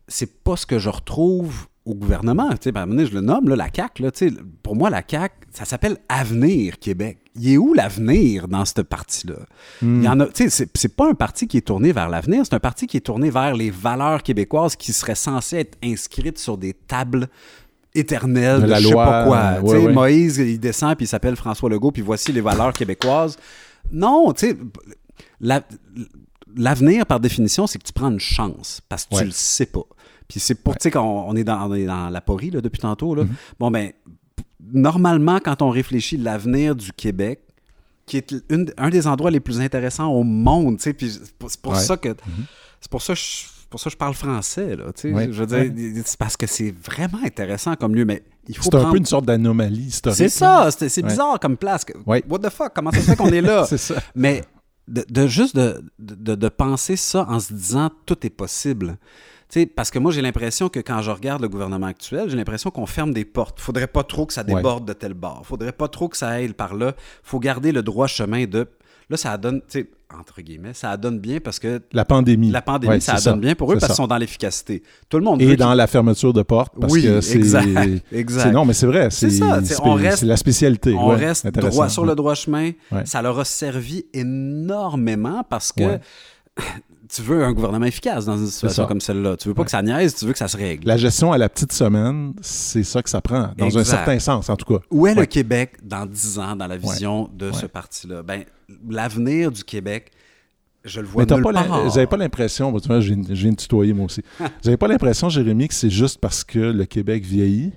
c'est pas ce que je retrouve au gouvernement. Tu sais, ben, je le nomme, là, la CAQ. Là, tu sais, pour moi, la CAQ, ça s'appelle Avenir Québec. Il est où l'avenir dans ce parti-là? Hmm. Il y en a, tu sais, c'est- pas un parti qui est tourné vers l'avenir, c'est un parti qui est tourné vers les valeurs québécoises qui seraient censées être inscrites sur des tables éternelles De la je sais pas quoi. Tu sais, ouais, ouais. Moïse, il descend puis il s'appelle François Legault puis voici les valeurs québécoises. Non, tu sais, la- l'avenir, par définition, c'est que tu prends une chance parce que Ouais. tu le sais pas. Puis c'est pour, tu sais, quand on, on est dans, on est dans la porie là, depuis tantôt, là, Mm-hmm. bon, ben, normalement, quand on réfléchit l'avenir du Québec, qui est une- un des endroits les plus intéressants au monde, tu sais, puis c'est pour, Ouais. Mm-hmm. ça que c'est pour ça que je, pour ça je parle français, là, tu sais, Ouais. je veux dire, c'est parce que c'est vraiment intéressant comme lieu, mais il faut C'est un peu une sorte d'anomalie historique. C'est ça, c'est c'est Ouais. bizarre comme place. Ouais. What the fuck, comment ça se fait qu'on est là? C'est ça. Mais de, de juste de, de, de penser ça en se disant tout est possible. Parce que moi, j'ai l'impression que quand je regarde le gouvernement actuel, j'ai l'impression qu'on ferme des portes. Faudrait pas trop que ça Ouais. déborde de tel bord. Faudrait pas trop que ça aille par là. faut garder le droit chemin de. Là, ça donne, entre guillemets, ça donne bien parce que La pandémie. la pandémie, Ouais, ça donne bien pour eux parce qu'ils sont dans l'efficacité. Tout le monde Et veut dans la fermeture de porte, parce Oui, que c'est... exact. Non, mais c'est vrai. C'est ça, on reste- la spécialité. On ouais, reste droit sur le droit chemin. Ça leur a servi énormément parce que. Tu veux un gouvernement efficace dans une situation comme celle-là. Tu veux pas Ouais. que ça niaise, tu veux que ça se règle. La gestion à la petite semaine, c'est ça que ça prend, dans un certain sens, en tout cas. Où est le. Québec dans 10 ans, dans la vision de ce parti-là? Ben, l'avenir du Québec, je le vois Mais t'as pas part. vous n'avez pas l'impression, tu vois, je viens de tutoyer moi aussi. vous n'avez pas l'impression, Jérémy, que c'est juste parce que le Québec vieillit?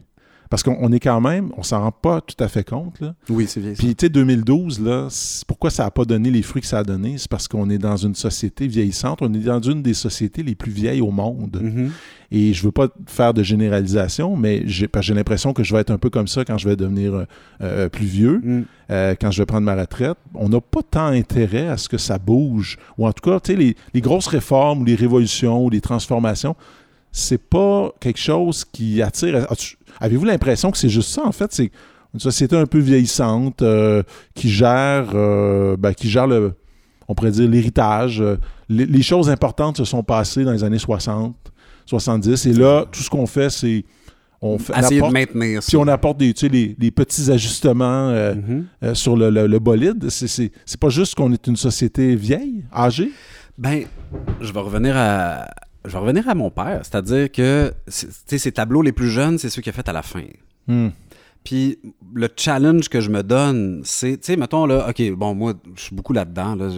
Parce qu'on on est quand même, on s'en rend pas tout à fait compte, là. Oui, c'est bien. Puis, tu sais, 2012, là, pourquoi ça n'a pas donné les fruits que ça a donné? C'est parce qu'on est dans une société vieillissante. On est dans une des sociétés les plus vieilles au monde. Mhm. Et je veux pas faire de généralisation, mais j'ai l'impression que je vais être un peu comme ça quand je vais devenir euh, euh, plus vieux, Mm. euh, quand je vais prendre ma retraite. On n'a pas tant intérêt à ce que ça bouge. Ou en tout cas, tu sais, les, les grosses réformes ou les révolutions ou les transformations, c'est pas quelque chose qui attire. As-tu- Avez-vous l'impression que c'est juste ça, en fait? C'est une société un peu vieillissante euh, qui gère, euh, ben, qui gère le, on pourrait dire l'héritage. Les, les choses importantes se sont passées dans les années 60, 70, et là, tout ce qu'on fait, c'est on fait, Essayer de maintenir ça. puis on apporte des, tu sais, les, les petits ajustements euh, Mhm. euh, sur le, le- le bolide. C'est pas juste qu'on est une société vieille, âgée? Ben, je vais revenir à, je vais revenir à mon père. C'est-à-dire que, ces tableaux les plus jeunes, c'est ceux qu'il a fait à la fin. Hmm. Puis le challenge que je me donne, c'est, tu sais, mettons là, OK, bon, moi, je suis beaucoup là-dedans. Là,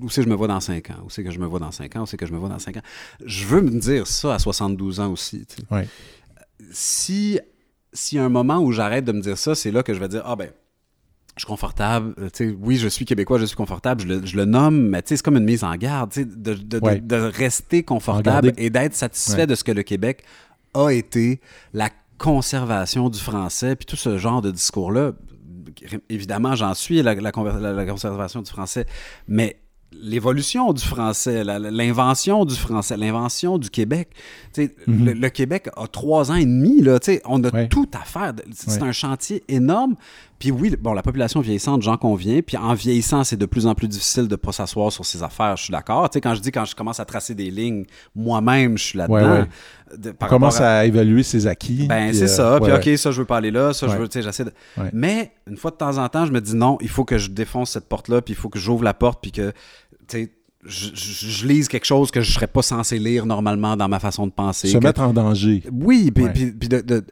où c'est que je me vois dans 5 ans? Où c'est que je me vois dans 5 ans? Où c'est que je me vois dans 5 ans? Je veux me dire ça à 72 ans aussi. tu sais. Ouais. Si s'il y a un moment où j'arrête de me dire ça, c'est là que je vais dire, ah ben, je suis confortable. euh, tu sais, oui, je suis québécois, je suis confortable, je le, je le nomme, mais c'est comme une mise en garde, de, de- de- Ouais. de rester confortable et d'être satisfait Ouais. de ce que le Québec a été, la conservation du français, puis tout ce genre de discours-là. Évidemment, j'en suis, la, conservation du français, mais l'évolution du français, l'invention du français, l'invention du Québec. Sais, Mhm. le, le Québec a trois ans et demi, là, on a Ouais. tout à faire. C'est Ouais. un chantier énorme. Puis oui, bon, la population vieillissante, j'en conviens. Puis en vieillissant, c'est de plus en plus difficile de ne pas s'asseoir sur ses affaires. Je suis d'accord. Tu sais, quand je dis, quand je commence à tracer des lignes, moi-même, je suis là-dedans. Ouais, ouais. De- On par commence à- à évaluer ses acquis. ben, c'est euh, ça. Puis, OK, ça, je veux pas aller là. Ça, je veux, tu sais, j'essaie de. Mais, une fois de temps en temps, je me dis non, il faut que je défonce cette porte-là, puis il faut que j'ouvre la porte, puis que, tu sais, je, je- je lise quelque chose que je serais pas censé lire normalement dans ma façon de penser. Se que- mettre en danger. oui, puis, puis- puis de, de,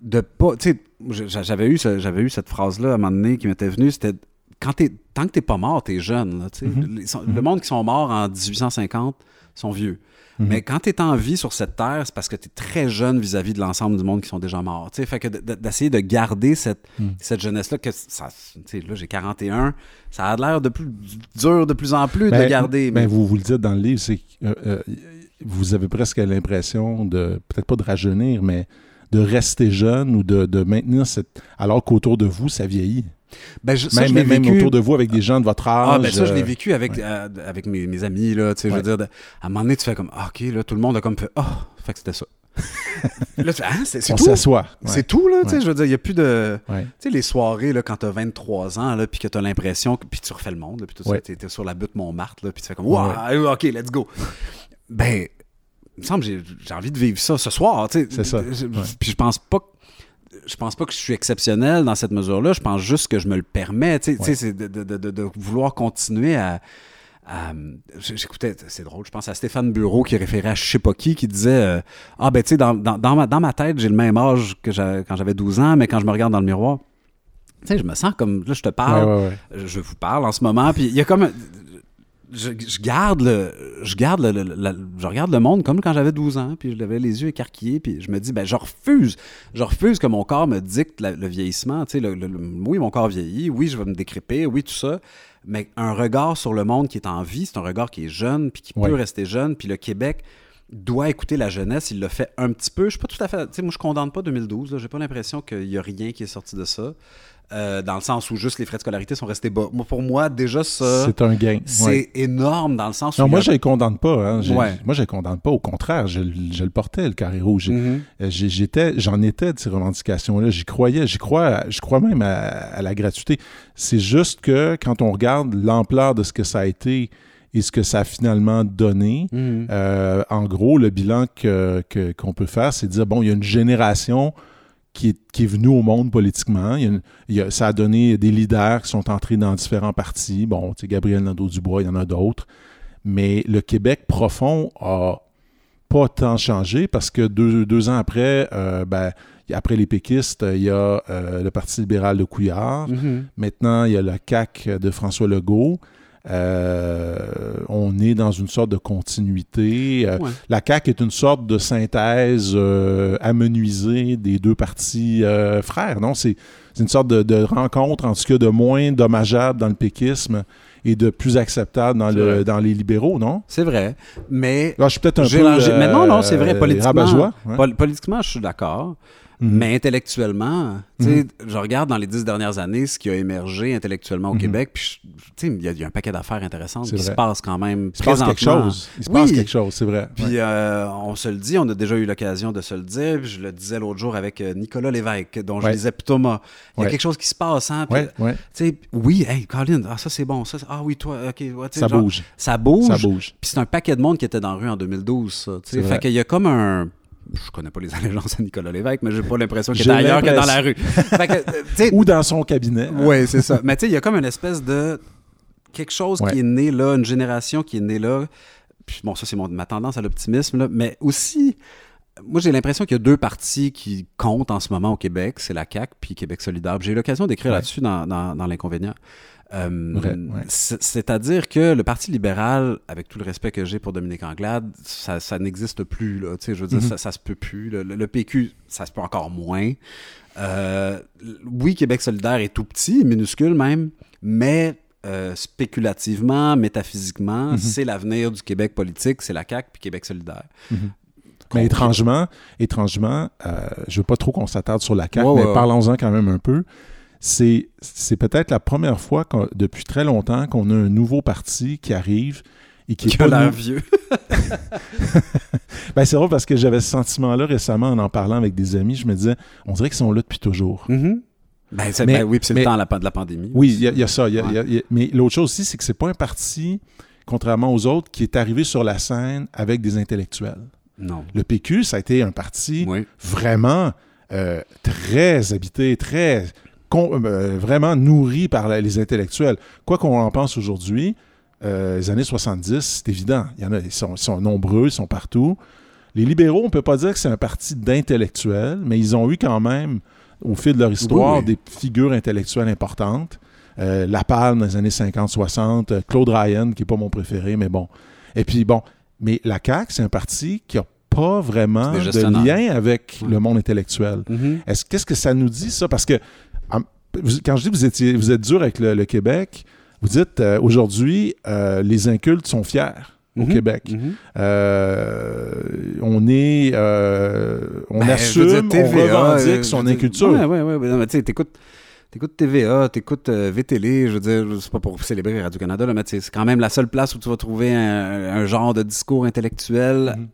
de pas. Tu sais, j'avais eu, ce- j'avais eu cette phrase-là à un moment donné qui m'était venue c'était quand t'es, tant que t'es pas mort, t'es jeune. là. Mhm. Sont- Le monde qui sont morts en 1850 sont vieux. Mhm. Mais quand t'es en vie sur cette terre, c'est parce que t'es très jeune vis-à-vis de l'ensemble du monde qui sont déjà morts. Fait que de- de- d'essayer de garder cette, Mhm. cette jeunesse-là, que ça, là, j'ai 41, ça a l'air de plus dur de plus en plus de Ben, garder. ben, mais- vous, vous le dites dans le livre, c'est que euh, euh, vous avez presque l'impression de, peut-être pas de rajeunir, mais de rester jeune ou de, de maintenir cette. Alors qu'autour de vous, ça vieillit. ben, je- ça, même je même autour de vous, avec des gens de votre âge. Ah, ben ça, je l'ai euh, vécu avec, ouais. euh, avec mes, mes amis, là, tu sais, je veux dire, à un moment donné, tu fais comme, ah, OK, là, tout le monde a comme fait, oh, fait que c'était ça. là, tu fais, hein, c'est c'est on tout? s'assoit. Ouais. C'est tout, là, tu sais, je veux dire, il n'y a plus de... Tu sais, les soirées, là, quand t'as 23 ans, là, puis que t'as l'impression, puis tu refais le monde, puis tout ça, t'es t'es sur la butte Montmartre, là, puis tu fais comme, Ouais, wow, OK, let's go. Ben, me semble que j'ai envie de vivre ça ce soir. C'est ça, ouais. Puis je pense pas que je pense pas que je suis exceptionnel dans cette mesure-là. Je pense juste que je me le permets. Tu sais, Ouais. c'est de, de- de- vouloir continuer à. à- J'écoutais, c'est drôle, je pense à Stéphane Bureau qui référait à je sais pas qui, qui disait euh, Ah, ben, tu sais, dans, dans, dans ma, dans ma tête, j'ai le même âge que quand j'avais 12 ans, mais quand je me regarde dans le miroir, tu sais, je me sens comme. Là, je te parle, Ouais, ouais, ouais. je vous parle en ce moment, puis il y a comme. Je, je garde le, je garde le, le- la- je regarde le monde comme quand j'avais 12 ans, puis j'avais les yeux écarquillés, puis je me dis, ben, je refuse, je refuse que mon corps me dicte la- le vieillissement, tu sais, oui, mon corps vieillit, oui, je vais me décrépir, oui, tout ça, mais un regard sur le monde qui est en vie, c'est un regard qui est jeune, puis qui Ouais. peut rester jeune, puis le Québec doit écouter la jeunesse, il le fait un petit peu, je suis pas tout à fait, tu sais, moi je condamne pas 2012, là, j'ai pas l'impression qu'il y a rien qui est sorti de ça, euh, dans le sens où juste les frais de scolarité sont restés bas. Moi, pour moi, déjà ça, C'est un gain. c'est ouais. énorme dans le sens Non, où moi, il y je ne le condamne pas. hein. Ouais. Moi, je ne condamne pas. Au contraire, je, le- je le portais, le carré rouge. Mhm. Euh, J'étais, j'en étais de ces revendications-là. J'y croyais. J'y crois, je crois même à, à la gratuité. C'est juste que quand on regarde l'ampleur de ce que ça a été et ce que ça a finalement donné, Mhm. euh, en gros, le bilan que- que- qu'on peut faire, c'est de dire, bon, il y a une génération qui est, qui est venue au monde politiquement. Il y a une- il y a- ça a donné des leaders qui sont entrés dans différents partis. Bon, tu sais, Gabriel Nadeau-Dubois, il y en a d'autres. Mais le Québec profond a pas tant changé parce que deux, deux ans après, euh, ben, après les péquistes, il y a euh, le Parti libéral de Couillard. Mhm. Maintenant, il y a le CAC de François Legault. Euh, on est dans une sorte de continuité. Euh, Ouais. La CAQ est une sorte de synthèse euh, amenuisée des deux partis frères. Non, c'est une sorte de, de rencontre, en tout cas, de moins dommageable dans le péquisme et de plus acceptable dans, le, les libéraux, non? C'est vrai, mais Là, je suis peut-être un peu... mais non, non, c'est vrai, politiquement- pol- politiquement, je suis d'accord. Mhm. Mais intellectuellement, tu sais, je regarde dans les dix dernières années ce qui a émergé intellectuellement au Mhm. Québec, puis il y, a- il y a un paquet d'affaires intéressantes qui se passent quand même Il se passe quelque chose. Il se Oui. passe quelque chose, c'est vrai. Puis Ouais. euh, on se le dit, on a déjà eu l'occasion de se le dire. puis je le disais l'autre jour avec euh, Nicolas Lévesque, dont je Ouais. disais puis Thomas. Il y a Ouais. quelque chose qui se passe, hein? puis, oui, hey, Colin, ah, ça c'est bon, ça, ah oui, toi, ok, ça genre, bouge. Ça bouge. Ça bouge. Puis c'est un paquet de monde qui était dans la rue en 2012, ça. Fait qu'il y a comme un. Je connais pas les allégeances à Nicolas Lévesque, mais j'ai pas l'impression qu'il était ailleurs que dans la rue. l'impression. fait que, euh. Ou dans son cabinet. Ouais, c'est ça. Mais tu sais, il y a comme une espèce de. Quelque chose Ouais. qui est né là, une génération qui est née là. Puis bon, ça, c'est ma tendance à l'optimisme, là. Mais aussi. Moi, j'ai l'impression qu'il y a deux partis qui comptent en ce moment au Québec, c'est la CAQ puis Québec solidaire. J'ai eu l'occasion d'écrire Ouais. là-dessus dans, dans, dans l'inconvénient. Euh, ouais. C'est-à-dire que le Parti libéral, avec tout le respect que j'ai pour Dominique Anglade, ça, ça n'existe plus. Là. Je veux dire, Mhm. ça, ça se peut plus. Le, le- le PQ, ça se peut encore moins. Euh, oui, Québec solidaire est tout petit, minuscule même, mais euh, spéculativement, métaphysiquement, Mhm. c'est l'avenir du Québec politique, c'est la CAQ puis Québec solidaire. Mais Contre- étrangement, étrangement, euh, je veux pas trop qu'on s'attarde sur la CAQ, Ouais, mais ouais, parlons-en quand même un peu. C'est, c'est peut-être la première fois depuis très longtemps qu'on a un nouveau parti qui arrive et qui est Qui a pas vieux. Ben, c'est drôle parce que j'avais ce sentiment-là récemment en en parlant avec des amis. Je me disais, on dirait qu'ils sont là depuis toujours. Mhm. Ben, c'est- Mais- ben oui, puis c'est mais- le temps de la, pandémie. Oui, il y, a- il y a ça. il y a- Ouais. il y a- il y a- mais l'autre chose aussi, c'est que c'est pas un parti, contrairement aux autres, qui est arrivé sur la scène avec des intellectuels. Non. Le PQ, ça a été un parti Oui. vraiment euh, très habité, très euh, vraiment nourri par la- les intellectuels. Quoi qu'on en pense aujourd'hui, euh, les années 70, c'est évident. Il y en a, ils sont, ils sont nombreux, ils sont partout. Les libéraux, on ne peut pas dire que c'est un parti d'intellectuels, mais ils ont eu quand même, au fil de leur histoire, Oui, oui. des figures intellectuelles importantes. Euh, La Palme dans les années 50-60, euh, Claude Ryan, qui n'est pas mon préféré, mais bon. Et puis bon, mais la CAQ, c'est un parti qui n'a pas vraiment de lien avec le monde intellectuel. Mhm. Est-ce qu'est-ce que ça nous dit ça? Parce que vous- quand je dis que vous étiez vous êtes dur avec le, le Québec, vous dites euh, aujourd'hui euh, les incultes sont fiers au Mhm. Québec. Mhm. Euh, on est on Ben, assume, dire, on TVA, revendique euh, son inculture. Ouais. ouais. Non, mais tu sais, t'écoutes. T'écoutes TVA, t'écoutes VTL, je veux dire, c'est pas pour célébrer Radio-Canada, mais c'est quand même la seule place où tu vas trouver un, un genre de discours intellectuel Mhm.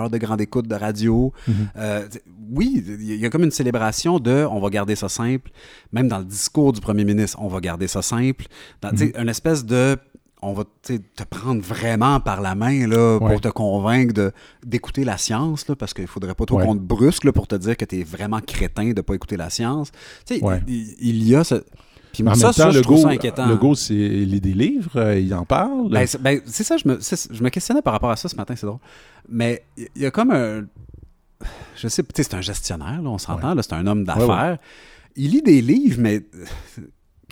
Heure de grande écoute de radio. Mhm. Euh, oui, il y a comme une célébration de on va garder ça simple. Même dans le discours du premier ministre, on va garder ça simple. Dans, sais, Une espèce de on va te prendre vraiment par la main là, Ouais. pour te convaincre d'écouter la science, là, parce qu'il faudrait pas trop Ouais. qu'on te brusque là, pour te dire que tu es vraiment crétin de pas écouter la science. Tu sais, Ouais. il, il y a ce. Puis Mais en ça, même ça, temps, le trouve ça go, inquiétant. le go, c'est des livres, euh, il en parle. Ben, c'est ben, ça, je me, je me questionnais par rapport à ça ce matin, c'est drôle. Mais il y a comme un. Je sais, tu sais, c'est un gestionnaire, là, on s'entend, c'est un homme d'affaires. Il lit des livres, mais euh,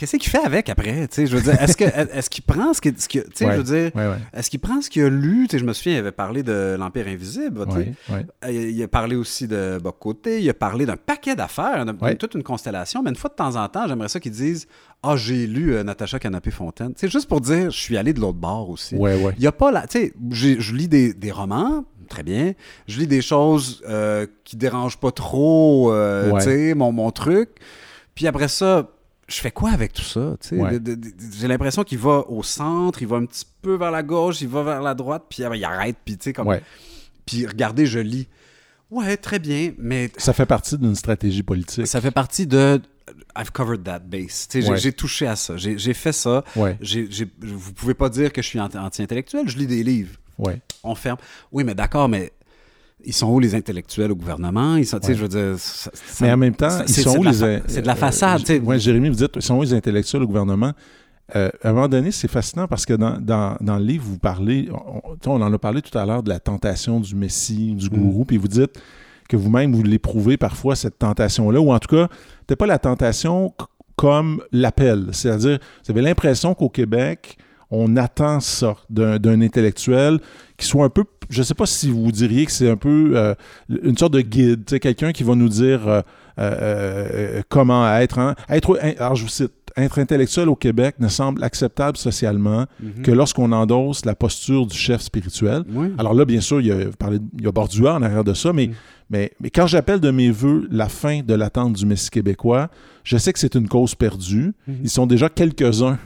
qu'est-ce qu'il fait avec après? Je veux dire, est-ce que est-ce qu'il prend ce que. ce que- tu sais, Ouais. je veux dire. ouais, ouais. Est-ce qu'il prend ce qu'il a lu? Tu sais, je me souviens, il avait parlé de l'Empire invisible. Euh, Il a parlé aussi de Bob Côté, il a parlé d'un paquet d'affaires, toute une constellation, mais une fois de temps en temps, j'aimerais ça qu'ils disent Ah, j'ai lu euh, Natacha Canapé-Fontaine. C'est juste pour dire Je suis allé de l'autre bord aussi. Il y a pas là. Tu sais, j'ai- je lis des, des romans, très bien. Je lis des choses euh, qui dérangent pas trop, euh, Ouais. tu sais, mon, mon truc. Puis après ça, je fais quoi avec tout ça? Ouais. J'ai l'impression qu'il va au centre, il va un petit peu vers la gauche, il va vers la droite, puis il arrête, puis tu sais, comme. Ouais. Puis regardez, je lis. Ouais, très bien, mais Ça fait partie d'une stratégie politique. ça fait partie de. I've covered that base. Ouais. J'ai touché à ça. J'ai fait ça. J'ai- j'ai- vous pouvez pas dire que je suis anti- anti-intellectuel. Je lis des livres. On ferme. Oui, mais d'accord, mais ils sont où les intellectuels au gouvernement? Ils sont, tu sais, Ouais. je veux dire. ça- ça- Mais en même temps, c'est- ils c'est sont de où la les. fa- in- c'est de la euh, façade. Ouais, Jérémy, vous dites, ils sont où les intellectuels au gouvernement? Euh, à un moment donné, c'est fascinant parce que dans, dans, dans le livre, vous parlez, on, en a parlé tout à l'heure de la tentation du Messie, Mm. du gourou, puis vous dites que vous-même, vous l'éprouvez parfois, cette tentation-là, ou en tout cas, peut-être pas la tentation comme l'appel. C'est-à-dire, vous avez l'impression qu'au Québec, on attend ça d'un intellectuel qui soit un peu, je sais pas si vous diriez que c'est un peu euh, une sorte de guide, quelqu'un qui va nous dire euh, euh, comment être. hein. être. Alors, je vous cite. Être intellectuel au Québec ne semble acceptable socialement Mhm. que lorsqu'on endosse la posture du chef spirituel. Oui. Alors là, bien sûr, il y a, il y a Bordua en arrière de ça, mais, Mm. mais, mais quand j'appelle de mes voeux la fin de l'attente du Messie québécois, je sais que c'est une cause perdue. Mhm. Ils sont déjà quelques-uns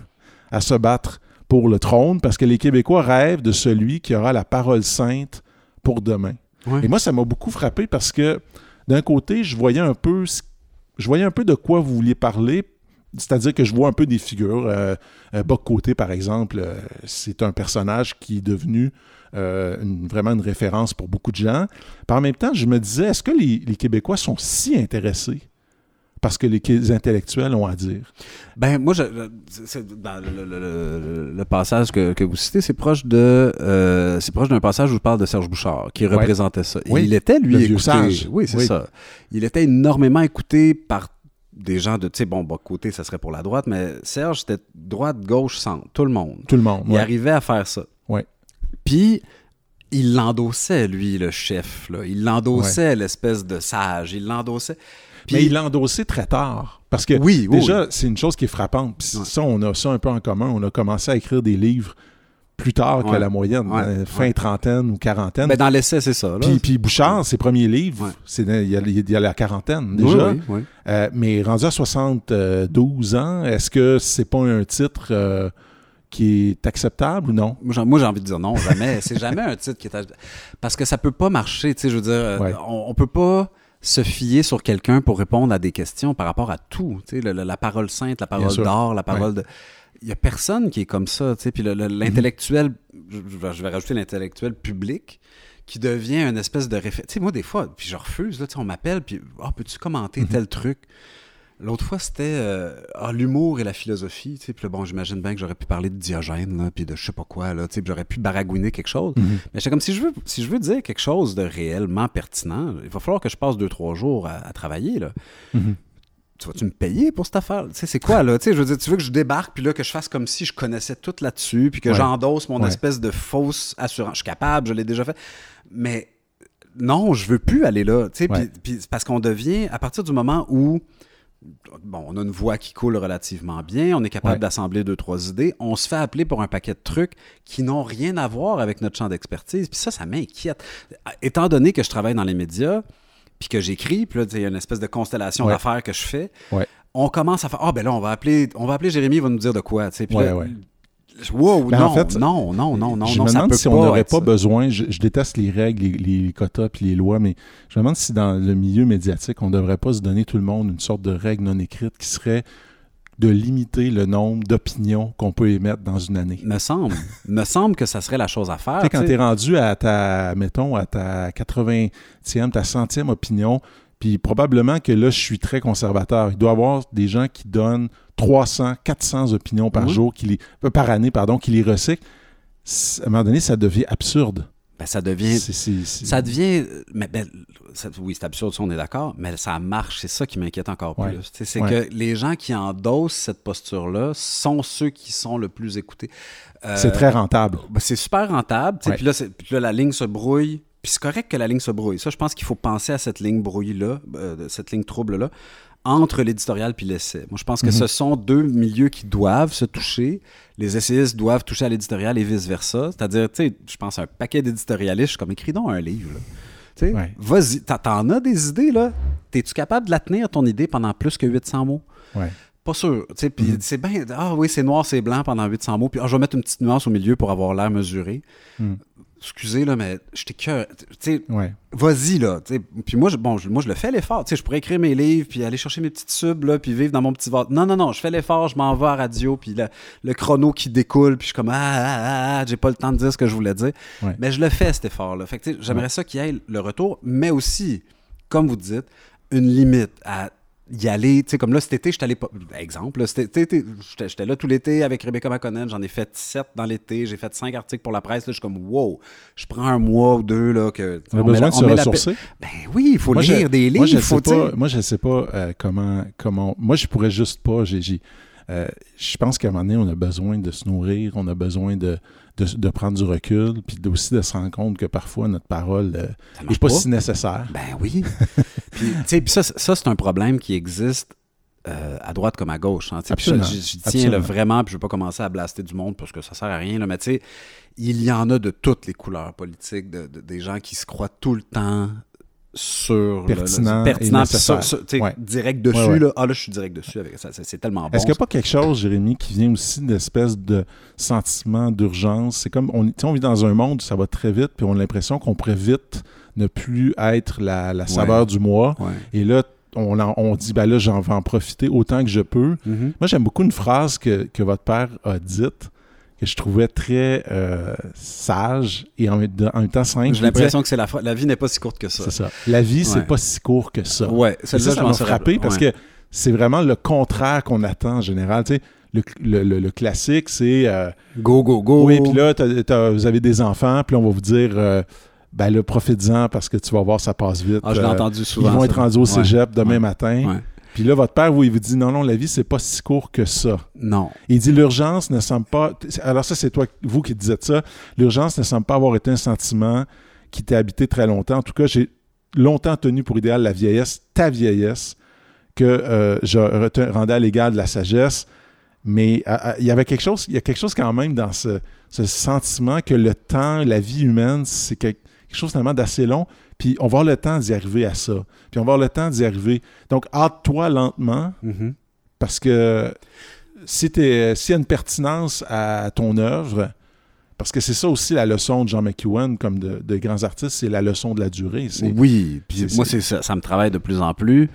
à se battre pour le trône parce que les Québécois rêvent de celui qui aura la parole sainte pour demain. Ouais. Et moi, ça m'a beaucoup frappé parce que d'un côté, je voyais un peu, ce- je voyais un peu de quoi vous vouliez parler. C'est-à-dire que je vois un peu des figures. Euh, euh, Boc Côté, par exemple, euh, c'est un personnage qui est devenu euh, une- vraiment une référence pour beaucoup de gens. Par en même temps, je me disais, est-ce que les, les Québécois sont si intéressés parce que les, intellectuels ont à dire? Ben, moi, je, dans le, le- le- le passage que, que vous citez, c'est proche de, euh, c'est proche d'un passage où je parle de Serge Bouchard, qui Ouais. représentait ça. Oui. il était, lui, écouté. sage. Oui, c'est Oui. ça. Il était énormément écouté par des gens de, tu sais, bon, bon, côté, ça serait pour la droite, mais Serge, c'était droite, gauche, centre, tout le monde. Tout le monde. Il ouais. arrivait à faire ça. Ouais. Puis, il l'endossait, lui, le chef. Là. Il l'endossait, l'espèce de sage. Il l'endossait. Puis, Mais il l'a endossé très tard. Parce que Oui, oui, déjà, c'est une chose qui est frappante. Puis ça, on a ça un peu en commun. On a commencé à écrire des livres plus tard que la moyenne, Ouais. euh, fin Ouais. trentaine ou quarantaine. ben, dans l'essai, c'est ça. Là. puis, puis Bouchard, ses premiers livres, c'est il y, a, il y a la quarantaine déjà. oui, oui. Euh, mais rendu à 72 ans, est-ce que c'est pas un titre euh, qui est acceptable ou non? Moi, j'ai- envie de dire non, jamais. c'est jamais un titre qui est. Parce que ça peut pas marcher, tu sais, je veux dire, on, on peut pas se fier sur quelqu'un pour répondre à des questions par rapport à tout. Tu sais, la parole sainte, la parole d'or, la parole de. Il y a personne qui est comme ça, tu sais. Puis le- l'intellectuel, je, je vais- rajouter l'intellectuel public, qui devient une espèce de référence. Tu sais, moi, des fois, puis je refuse, là, tu sais, on m'appelle, puis Ah, peux-tu commenter Mhm. tel truc? L'autre fois, c'était euh, ah, l'humour et la philosophie. Tu sais, puis bon, j'imagine bien que j'aurais pu parler de Diogène, là, puis de je sais pas quoi, là, tu sais, puis j'aurais pu baragouiner quelque chose. Mhm. Mais j'étais comme si je veux, si je veux dire quelque chose de réellement pertinent, il va falloir que je passe deux, trois jours à, à travailler. Là. Mhm. Tu vas-tu me payer pour cette affaire? Tu sais, c'est quoi, là? Tu sais, je veux dire, tu veux que je débarque, puis là, que je fasse comme si je connaissais tout là-dessus, puis que Ouais. j'endosse mon Ouais. espèce de fausse assurance. Je suis capable, je l'ai déjà fait. Mais non, je veux plus aller là. Tu sais, puis- Ouais. puis c'est parce qu'on devient, à partir du moment où bon, on a une voix qui coule relativement bien, on est capable Ouais. d'assembler deux, trois idées, on se fait appeler pour un paquet de trucs qui n'ont rien à voir avec notre champ d'expertise. Puis ça, ça m'inquiète. Étant donné que je travaille dans les médias, puis que j'écris, puis là, il y a une espèce de constellation Ouais. d'affaires que je fais, Ouais. on commence à faire Ah, ben là, on va appeler, on va appeler Jérémy, il va nous dire de quoi. Tu sais, puis là. Wow, Ben, non, en fait, non, non, non, non, je non, me ça demande peut si on n'aurait pas besoin, je, je déteste les règles, les, les quotas puis les lois, mais je me demande si dans le milieu médiatique, on ne devrait pas se donner tout le monde une sorte de règle non écrite qui serait de limiter le nombre d'opinions qu'on peut émettre dans une année. Me semble. me semble que ça serait la chose à faire. Tu sais, quand tu es rendu à ta, mettons, à ta 80e, ta 100e opinion, puis probablement que là, je suis très conservateur. Il doit y avoir des gens qui donnent 300, 400 opinions par Oui. jour, qui les, euh, par année, pardon, qui les recyclent. C- À un moment donné, ça devient absurde. Ben, ça devient. C'est- c'est- c'est- Ça devient. Mais, ben, ça- oui, c'est absurde, ça, on est d'accord, mais ça marche. C'est ça qui m'inquiète encore Ouais. plus. C'est Ouais. que les gens qui endossent cette posture-là sont ceux qui sont le plus écoutés. Euh, c'est très rentable. ben, c'est super rentable. là, puis là, la ligne se brouille. Puis c'est correct que la ligne se brouille. Ça, je pense qu'il faut penser à cette ligne brouille-là, euh, cette ligne trouble-là, entre l'éditorial puis l'essai. Moi, je pense que Mhm. ce sont deux milieux qui doivent se toucher. Les essayistes doivent toucher à l'éditorial et vice-versa. C'est-à-dire, tu sais, je pense à un paquet d'éditorialistes, je suis comme, écris donc un livre. Tu sais, Ouais. Vas-y, T'en- t'en as des idées, là? Es-tu capable de la tenir, ton idée, pendant plus que 800 mots? Ouais. Pas sûr. Tu sais, Puis Mhm. c'est bien, ah oui, c'est noir, c'est blanc pendant 800 mots, puis ah, je vais mettre une petite nuance au milieu pour avoir l'air mesuré. Mhm. Excusez, là, mais j'étais cœur. Tu sais, vas-y, là. Puis moi, je, bon, je, moi, je le fais l'effort. Tu sais, je pourrais écrire mes livres, puis aller chercher mes petites subs, là, puis vivre dans mon petit vase. Non, non, non, je fais l'effort, je m'en vais à radio, puis le, le chrono qui découle, puis je suis comme, ah, ah, ah, ah, j'ai pas le temps de dire ce que je voulais dire. Ouais. Mais je le fais, cet effort-là. Fait que, j'aimerais ça qu'il y ait le retour, mais aussi, comme vous dites, une limite à y aller. Tu sais, comme là, cet été, j'étais allé pas. Exemple, j'étais là tout l'été avec Rebecca McConnell. J'en ai fait sept dans l'été. J'ai fait cinq articles pour la presse. Là, je suis comme, wow, je prends un mois ou deux. Là, que, On a met besoin la- de se met la ressourcer. Ben oui, il faut Moi, lire des livres. Moi, je faut, sais pas, moi, je sais pas euh, comment, comment. Moi, je pourrais juste pas. j'ai- j'ai, euh, je pense qu'à un moment donné, on a besoin de se nourrir, on a besoin de, de, de prendre du recul, puis aussi de se rendre compte que parfois notre parole n'est marche pas, pas. si nécessaire. Ben oui. puis, tu sais, puis ça, c'est- ça c'est un problème qui existe euh, à droite comme à gauche. hein, je, je- tiens là, vraiment, puis je ne veux pas commencer à blaster du monde parce que ça sert à rien, là, mais tu sais, il y en a de toutes les couleurs politiques, de, de- des gens qui se croient tout le temps sur Pertinent le, sur- sur- Ouais. direct dessus Ouais, ouais. là ah là je suis direct dessus avec ça c'est- tellement bon Est-ce qu'il n'y a pas quelque chose, Jérémy, qui vient aussi d'espèce de sentiment d'urgence? C'est comme, on, tu sais, on vit dans un monde où ça va très vite, puis on a l'impression qu'on pourrait vite ne plus être la, la saveur du mois. Ouais. Et là, on, en- on dit, ben là, j'en vais en profiter autant que je peux. Mhm. Moi, j'aime beaucoup une phrase que, que votre père a dite, que je trouvais très euh, sage et en, même- en même temps simple. j'ai l'impression que c'est la, la vie n'est pas si courte que ça C'est ça. La vie, c'est pas si court que ça. ouais ça, ça m'a frappé parce que c'est vraiment le contraire qu'on attend en général. Tu sais, le, le- le- le classique, c'est euh, go go go oui, puis là, vous avez des enfants, puis on va vous dire euh, ben là, profites-en parce que tu vas voir, ça passe vite. ah, je l'ai entendu ils souvent vont ça. être rendus au Ouais. cégep demain matin. Puis là, votre père, oui, il vous dit non, non, la vie, c'est pas si court que ça. non Il dit l'urgence ne semble pas. Alors, ça, c'est toi, vous qui dites ça. L'urgence ne semble pas avoir été un sentiment qui t'a habité très longtemps. En tout cas, j'ai longtemps tenu pour idéal la vieillesse, ta vieillesse, que euh, je rendais à l'égal de la sagesse. Mais il y avait quelque chose, il y a quelque chose quand même dans ce, ce sentiment que le temps, la vie humaine, c'est quelque, quelque chose finalement d'assez long. Puis on va avoir le temps d'y arriver à ça. Puis on va avoir le temps d'y arriver. Donc, hâte-toi lentement. Mhm. Parce que si t'es- s'il y a une pertinence à ton œuvre, parce que c'est ça aussi la leçon de Jean McEwen, comme de, de grands artistes, c'est la leçon de la durée. Oui, puis moi, c'est- ça, ça me travaille de plus en plus.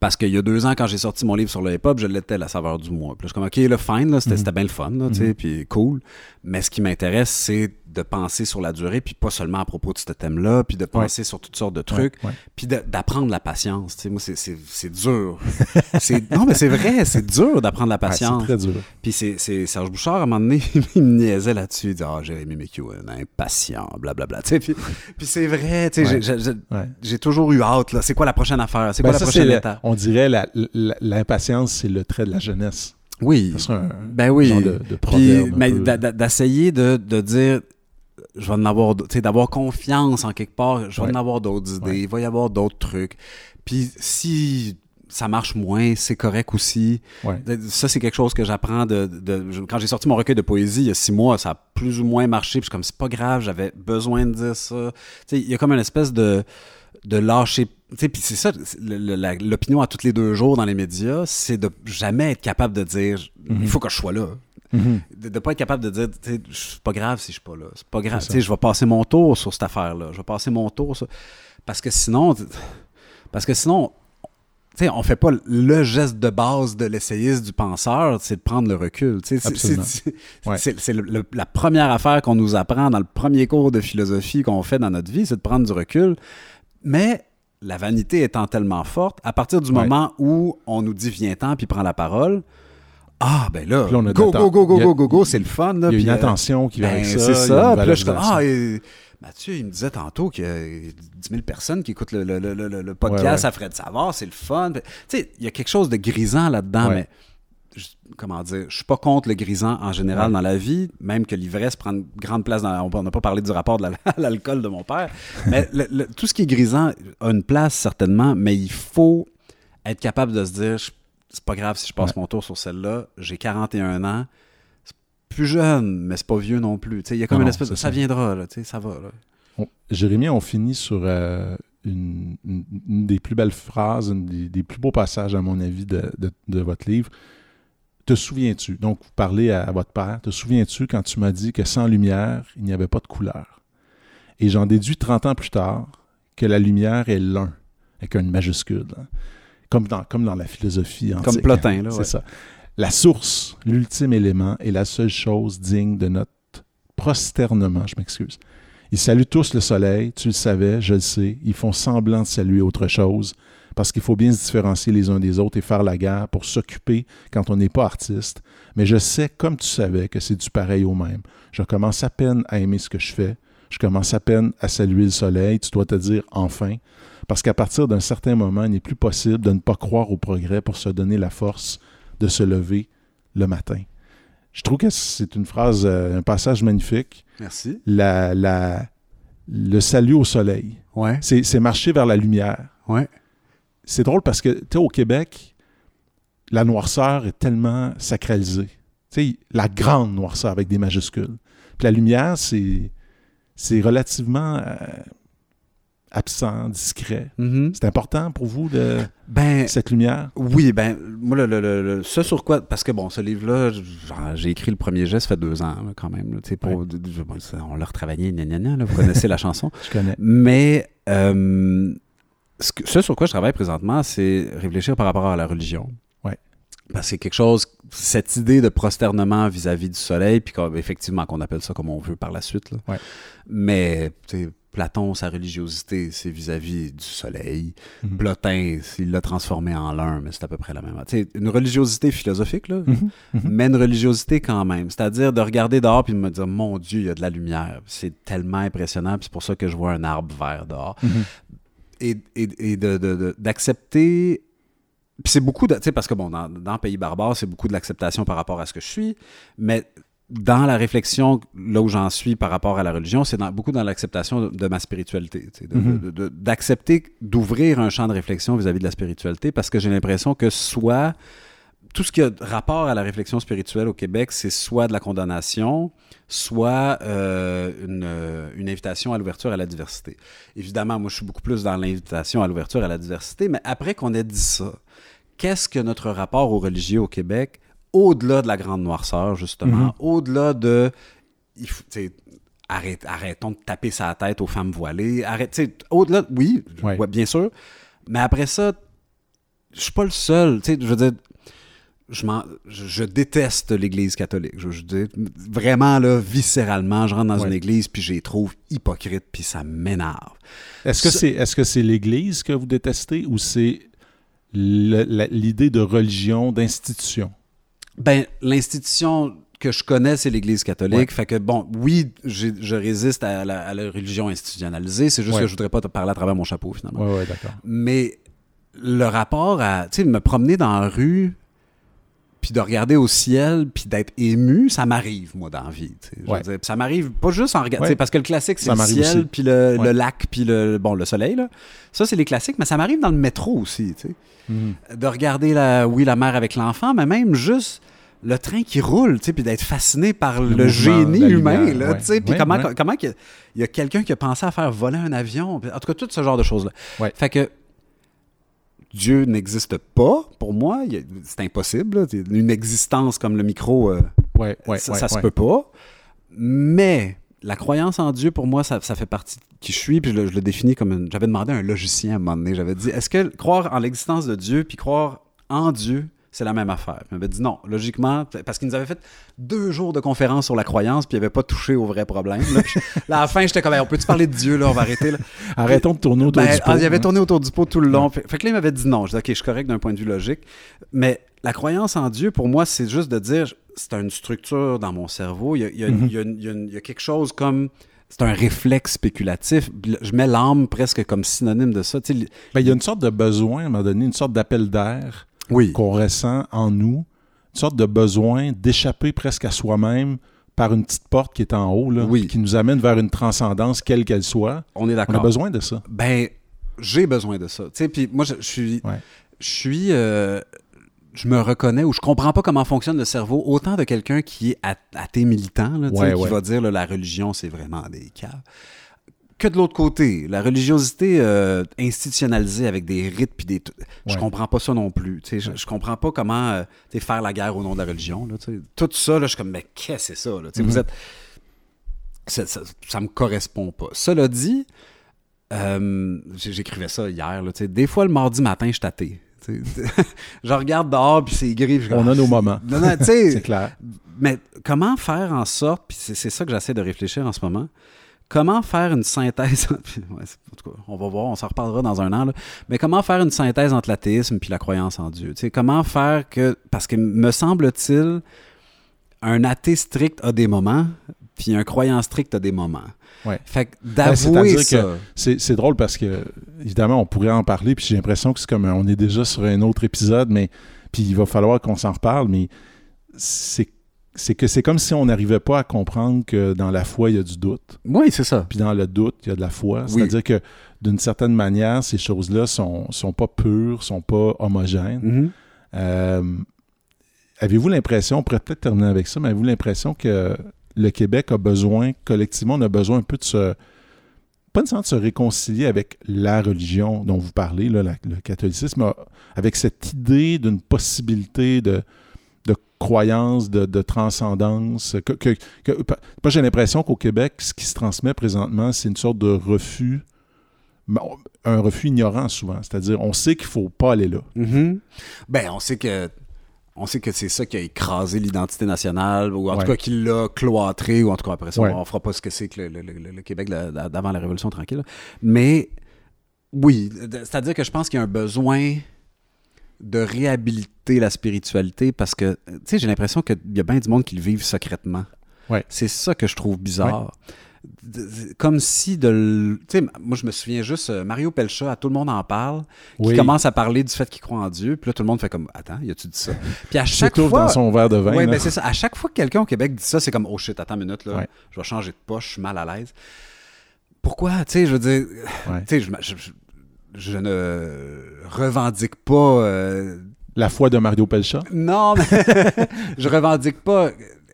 Parce qu'il y a deux ans, quand j'ai sorti mon livre sur le hip-hop, je l'étais la saveur du mois. Puis là, je suis comme, OK, le fine, là, c'était bien le fun, là, Mhm. puis cool. Mais ce qui m'intéresse, c'est de penser sur la durée, puis pas seulement à propos de ce thème-là, puis de penser sur toutes sortes de trucs, Ouais, ouais. puis de- d'apprendre la patience. Tu sais, moi, c'est- dur. Non, mais c'est vrai, c'est dur d'apprendre la patience. c'est très dur. Puis c'est, Serge Bouchard, à un moment donné, il me niaisait là-dessus. Il disait Ah, Jérémy McEwen, impatient, blablabla. Tu sais, Puis, puis c'est vrai, tu sais, j'ai, toujours eu hâte. C'est quoi la prochaine affaire? C'est Ben, quoi la ça, prochaine le- étape? on dirait l'impatience, c'est le trait de la jeunesse. Oui. Ça serait un Ben oui. genre de, de un d'essayer de, de dire je vais en avoir tu sais, d'avoir confiance en quelque part, je vais Ouais. en avoir d'autres idées, Ouais. il va y avoir d'autres trucs. Puis si ça marche moins, c'est correct aussi. Ouais. Ça, c'est quelque chose que j'apprends de, Quand j'ai sorti mon recueil de poésie il y a six mois, ça a plus ou moins marché. Puis comme, c'est pas grave, j'avais besoin de dire ça. Tu sais, il y a comme une espèce de, de lâcher. tu sais, Puis c'est ça, l'opinion à tous les deux jours dans les médias, c'est de jamais être capable de dire, Mhm. il faut que je sois là. Mhm. De ne pas être capable de dire, tu sais, c'est pas grave si je suis pas là. C'est pas grave. Je vais passer mon tour sur cette affaire-là. Je vais passer mon tour sur... Parce que sinon, parce que sinon, tu sais, on fait pas le geste de base de l'essayiste, du penseur, c'est de prendre le recul. tu sais. C'est-. C'est Ouais. c'est- c'est le- le- la première affaire qu'on nous apprend dans le premier cours de philosophie qu'on fait dans notre vie, c'est de prendre du recul. Mais la vanité étant tellement forte, à partir du Ouais. moment où on nous dit viens-t'en puis prends la parole, ah ben là, Puis là, on a de go, go, go, go, a- go, go, go, c'est le fun. Là, Il y a une euh, attention qui vient ben, avec ça. c'est ça. Puis là, je suis comme, ah, et Mathieu, il me disait tantôt qu'il y a 10 000 personnes qui écoutent le, le- le- le- podcast Ouais, ouais. à Fred Savard, c'est le fun. Tu sais, il y a quelque chose de grisant là-dedans, Ouais. mais je- comment dire, je suis pas contre le grisant en général dans la vie, même que l'ivresse prend une grande place dans. On n'a pas parlé du rapport de la- l'alcool de mon père, mais tout ce qui est grisant a une place certainement, mais il faut être capable de se dire, je- c'est pas grave si je passe Ouais. mon tour sur celle-là, j'ai 41 ans, c'est plus jeune, mais c'est pas vieux non plus. Il y a comme Non, une espèce de, ça ça. viendra, là, ça va. Là. On- Jérémy, on finit sur euh, une, une- une des plus belles phrases, une des, des plus beaux passages, à mon avis, de, de- de votre livre. Te souviens-tu, donc vous parlez à, à votre père, te souviens-tu quand tu m'as dit que sans lumière, il n'y avait pas de couleur? Et j'en déduis 30 ans plus tard que la lumière est l'un, avec une majuscule, hein. Comme, dans, comme dans la philosophie antique. Comme Plotin, là, C'est ouais. ça. La source, l'ultime élément, est la seule chose digne de notre prosternement, je m'excuse. Ils saluent tous le soleil, tu le savais, je le sais. Ils font semblant de saluer autre chose, parce qu'il faut bien se différencier les uns des autres et faire la guerre pour s'occuper quand on n'est pas artiste. Mais je sais, comme tu savais, que c'est du pareil au même. Je commence à peine à aimer ce que je fais. Je commence à peine à saluer le soleil. Tu dois te dire enfin. Parce qu'à partir d'un certain moment, il n'est plus possible de ne pas croire au progrès pour se donner la force de se lever le matin. Je trouve que c'est une phrase, euh, un passage magnifique. Merci. La, la- le salut au soleil. Ouais, C'est marcher vers la lumière. ouais. C'est drôle parce que, tu sais, au Québec, la noirceur est tellement sacralisée. Tu sais, la grande noirceur avec des majuscules. Puis la lumière, c'est c'est relativement euh, absent, discret. Mhm. C'est important pour vous, de, Ben, cette lumière? Oui, ben, moi, le, le- le- le- ce sur quoi. Parce que, bon, ce livre-là, j'ai écrit le premier geste, ça fait deux ans, là, quand même. là, pour, bon, ça, on l'a retravaillé, gna, gna, gna, là, vous connaissez la chanson. Je connais. Mais euh, ce, que- ce sur quoi je travaille présentement, c'est réfléchir par rapport à la religion. Ouais. Parce que c'est quelque chose, cette idée de prosternement vis-à-vis du soleil, puis qu'on- effectivement qu'on appelle ça comme on veut par la suite. là. Ouais. Mais tu sais, Platon, sa religiosité, c'est vis-à-vis du soleil. Mhm. Plotin, il l'a transformé en l'un, mais c'est à peu près la même. Sais, une religiosité philosophique, là, Mhm. Mhm. mais une religiosité quand même. C'est-à-dire de regarder dehors puis de me dire, mon Dieu, il y a de la lumière. C'est tellement impressionnant, puis c'est pour ça que je vois un arbre vert dehors. Mhm. Et, et- et de- de- de- d'accepter. Puis c'est beaucoup, de, tu sais, parce que bon, dans, dans Pays barbare, c'est beaucoup de l'acceptation par rapport à ce que je suis, mais dans la réflexion, là où j'en suis par rapport à la religion, c'est beaucoup dans l'acceptation de, de ma spiritualité. Mhm. de- D'accepter, d'ouvrir un champ de réflexion vis-à-vis de la spiritualité, parce que j'ai l'impression que soit tout ce qui a rapport à la réflexion spirituelle au Québec, c'est soit de la condamnation, soit euh, une, euh, une invitation à l'ouverture à la diversité. Évidemment, moi, je suis beaucoup plus dans l'invitation à l'ouverture à la diversité, mais après qu'on ait dit ça, qu'est-ce que notre rapport aux religieux au Québec, au-delà de la grande noirceur, justement, Mhm. au-delà de... il faut- arrête- arrêtons de taper sa tête aux femmes voilées. Arrête, au-delà, oui, Ouais. ouais, bien sûr, mais après ça, je suis pas le seul. Je veux dire, je, m'en- je, je déteste l'Église catholique. Je, je dis, vraiment, là, viscéralement, je rentre dans Ouais. une église, puis je les trouve hypocrites, puis ça m'énerve. Est-ce que c'est l'Église que vous détestez ou c'est l'idée de religion, d'institution? Ben, l'institution que je connais, c'est l'Église catholique. Ouais. Fait que, bon, oui, je résiste à la, à la religion institutionnalisée. C'est juste Ouais. que je voudrais pas te parler à travers mon chapeau, finalement. Oui, oui, d'accord. Mais le rapport à, tu sais, me promener dans la rue, puis de regarder au ciel, puis d'être ému, ça m'arrive, moi, dans la vie. Ouais. dire, ça m'arrive pas juste en regardant, Ouais. parce que le classique, c'est le ciel, puis le, Ouais. le lac, puis le, bon, le soleil, là. Ça, c'est les classiques, mais ça m'arrive dans le métro aussi, Mhm. De regarder, la, oui, la mère avec l'enfant, mais même juste le train qui roule, tu sais, puis d'être fasciné par le, génie humain, lumière, là, ouais. tu sais, puis comment, ouais. comment qu'il y a- il y a quelqu'un qui a pensé à faire voler un avion, en tout cas, tout ce genre de choses-là. Ouais. Fait que Dieu n'existe pas, pour moi, c'est impossible, là. une existence comme le micro, euh, ça, ça se peut pas, mais la croyance en Dieu, pour moi, ça, ça fait partie de qui je suis, puis je le, je le définis comme une... J'avais demandé à un logicien à un moment donné, j'avais dit, est-ce que croire en l'existence de Dieu, puis croire en Dieu, c'est la même affaire? Il m'avait dit non, logiquement, parce qu'il nous avait fait deux jours de conférence sur la croyance, puis il n'avait pas touché au vrai problème. Là, Puis, là, à la fin, j'étais comme, Hey, on peut-tu parler de Dieu, là, on va arrêter. Là. Arrêtons de tourner autour Ben, du pot. ah, il avait hein. tourné autour du pot tout le long. Fait, fait que là, il m'avait dit non. Je dis, OK, je suis correct d'un point de vue logique. Mais la croyance en Dieu, pour moi, c'est juste de dire, c'est une structure dans mon cerveau. Il y a, il y a- il y a une- il y a une- il y a quelque chose comme. C'est un réflexe spéculatif. Je mets l'âme presque comme synonyme de ça. Tu sais, li- Ben, il y a une sorte de besoin, à un moment donné, une sorte d'appel d'air oui. qu'on ressent en nous, une sorte de besoin d'échapper presque à soi-même par une petite porte qui est en haut, là, Oui. qui nous amène vers une transcendance, quelle qu'elle soit. On est On a d'accord. besoin de ça. Ben, j'ai besoin de ça. Tu sais, puis moi, je, je suis. Ouais. Je suis. euh, je me reconnais ou je comprends pas comment fonctionne le cerveau autant de quelqu'un qui est at- athée militant, là, Ouais, qui va dire là, la religion, c'est vraiment des caves. Que de l'autre côté, la religiosité euh, institutionnalisée avec des rites puis des. Je comprends pas ça non plus. Je, je comprends pas comment euh, faire la guerre au nom de la religion. Là. Tout ça, là, je suis comme, mais qu'est-ce que c'est ça? Là? Vous Mhm. êtes. Ça, ça, ça me correspond pas. Cela dit, euh, j'écrivais ça hier. Là, des fois, le mardi matin, je suis. je regarde dehors, puis c'est gris. On a nos moments. Non, non, tu sais, C'est clair. mais comment faire en sorte, puis c'est c'est ça que j'essaie de réfléchir en ce moment, comment faire une synthèse, puis, ouais, c'est- en tout cas, on va voir, on s'en reparlera dans un an, là, mais comment faire une synthèse entre l'athéisme puis la croyance en Dieu? Comment faire que, parce que me semble-t-il, un athée strict a des moments, puis un croyant strict a des moments. Ouais. Fait que Ben, d'avouer ça. C'est c'est drôle parce que, évidemment, on pourrait en parler, puis j'ai l'impression que c'est comme on est déjà sur un autre épisode, mais puis il va falloir qu'on s'en reparle, mais c'est c'est que c'est comme si on n'arrivait pas à comprendre que dans la foi, il y a du doute, Oui, c'est ça. puis dans le doute, il y a de la foi. Oui. C'est-à-dire que, d'une certaine manière, ces choses-là sont, sont pas pures, sont pas homogènes. Mhm. Euh, avez-vous l'impression, on pourrait peut-être terminer avec ça, mais avez-vous l'impression que le Québec a besoin, collectivement, on a besoin un peu de se. Pas nécessairement de se réconcilier avec la religion dont vous parlez, le catholicisme, avec cette idée d'une possibilité de, de croyance, de, de transcendance. Que, j'ai l'impression qu'au Québec, ce qui se transmet présentement, c'est une sorte de refus, un refus ignorant souvent. C'est-à-dire, on sait qu'il ne faut pas aller là. Mhm. Ben, on sait que on sait que c'est ça qui a écrasé l'identité nationale, ou en Ouais. tout cas qui l'a cloîtré, ou en tout cas après ça, Ouais. on, on fera pas ce que c'est que le, le- le- le Québec d'avant la Révolution tranquille. Mais oui, c'est-à-dire que je pense qu'il y a un besoin de réhabiliter la spiritualité parce que, tu sais, j'ai l'impression qu'il y a bien du monde qui le vivent secrètement. Ouais. C'est ça que je trouve bizarre. Comme si de. Tu sais, moi, je me souviens juste, euh, Mario Pelcha, à tout le monde en parle, qui Oui. commence à parler du fait qu'il croit en Dieu, puis là, tout le monde fait comme Attends, y a-tu dit ça? Puis à chaque fois. dans son verre de vin. Oui, là. ben c'est ça. À chaque fois que quelqu'un au Québec dit ça, c'est comme Oh shit, attends une minute, là, Ouais. je vais changer de poche, je suis mal à l'aise. Pourquoi? Tu sais, je veux dire, Ouais. tu sais, je, je- je- je ne revendique pas. euh, La foi de Mario Pelcha? non, mais je revendique pas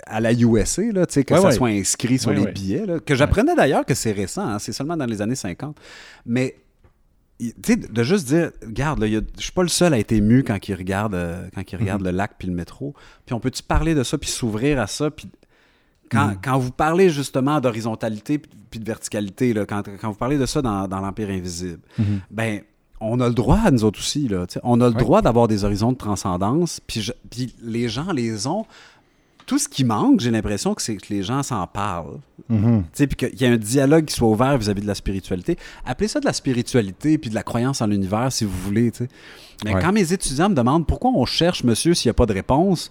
à la USA, là, que Ouais, ça ouais. soit inscrit sur Ouais, les billets. là, que j'apprenais d'ailleurs que c'est récent, hein, c'est seulement dans les années 50. Mais, de juste dire, regarde, je suis pas le seul à être ému quand il regarde, euh, quand il regarde le lac puis le métro. Puis on peut-tu parler de ça puis s'ouvrir à ça puis quand, Mhm. quand vous parlez justement d'horizontalité puis- de verticalité, là, quand, quand vous parlez de ça dans, dans l'Empire invisible, Mhm. ben on a le droit à nous autres aussi. Là, on a le Ouais. droit d'avoir des horizons de transcendance. Puis les gens les ont. Tout ce qui manque, j'ai l'impression que c'est que les gens s'en parlent. Sais, Puis qu'il y a un dialogue qui soit ouvert vis-à-vis de la spiritualité. Appelez ça de la spiritualité puis de la croyance en l'univers si vous voulez. Mais Ouais. quand mes étudiants me demandent pourquoi on cherche, monsieur, s'il n'y a pas de réponse,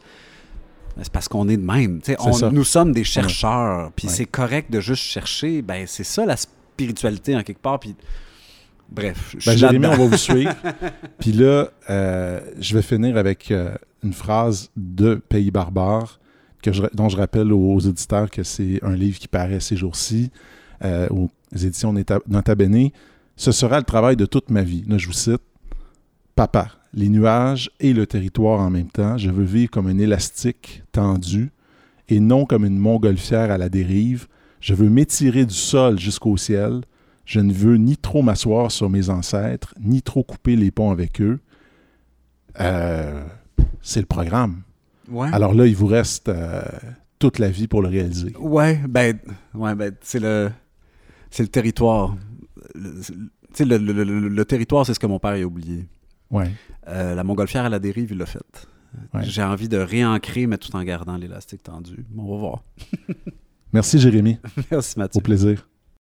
ben, c'est parce qu'on est de même. On- nous sommes des chercheurs. Puis Ouais. c'est correct de juste chercher. Ben, c'est ça la spiritualité en quelque part. Puis bref. je Ben, Jérémy, on va vous suivre. Puis là, euh, je vais finir avec euh, une phrase de Pays barbare je- dont je rappelle aux auditeurs que c'est un livre qui paraît ces jours-ci euh, aux éditions Nota Bene. Ce sera le travail de toute ma vie. Là, je vous cite. Papa, les nuages et le territoire en même temps, je veux vivre comme un élastique tendu et non comme une montgolfière à la dérive. Je veux m'étirer du sol jusqu'au ciel. Je ne veux ni trop m'asseoir sur mes ancêtres, ni trop couper les ponts avec eux. Euh, c'est le programme. Ouais. Alors là, il vous reste euh, toute la vie pour le réaliser. Ouais, ben, ouais, ben c'est le, c'est le territoire. Le, tu sais, le, le- le- territoire, c'est ce que mon père a oublié. Ouais. Euh, la montgolfière à la dérive, il l'a fait. Ouais. J'ai envie de réancrer, mais tout en gardant l'élastique tendu. On va voir. Merci, Jérémy. Merci, Mathieu. Au plaisir.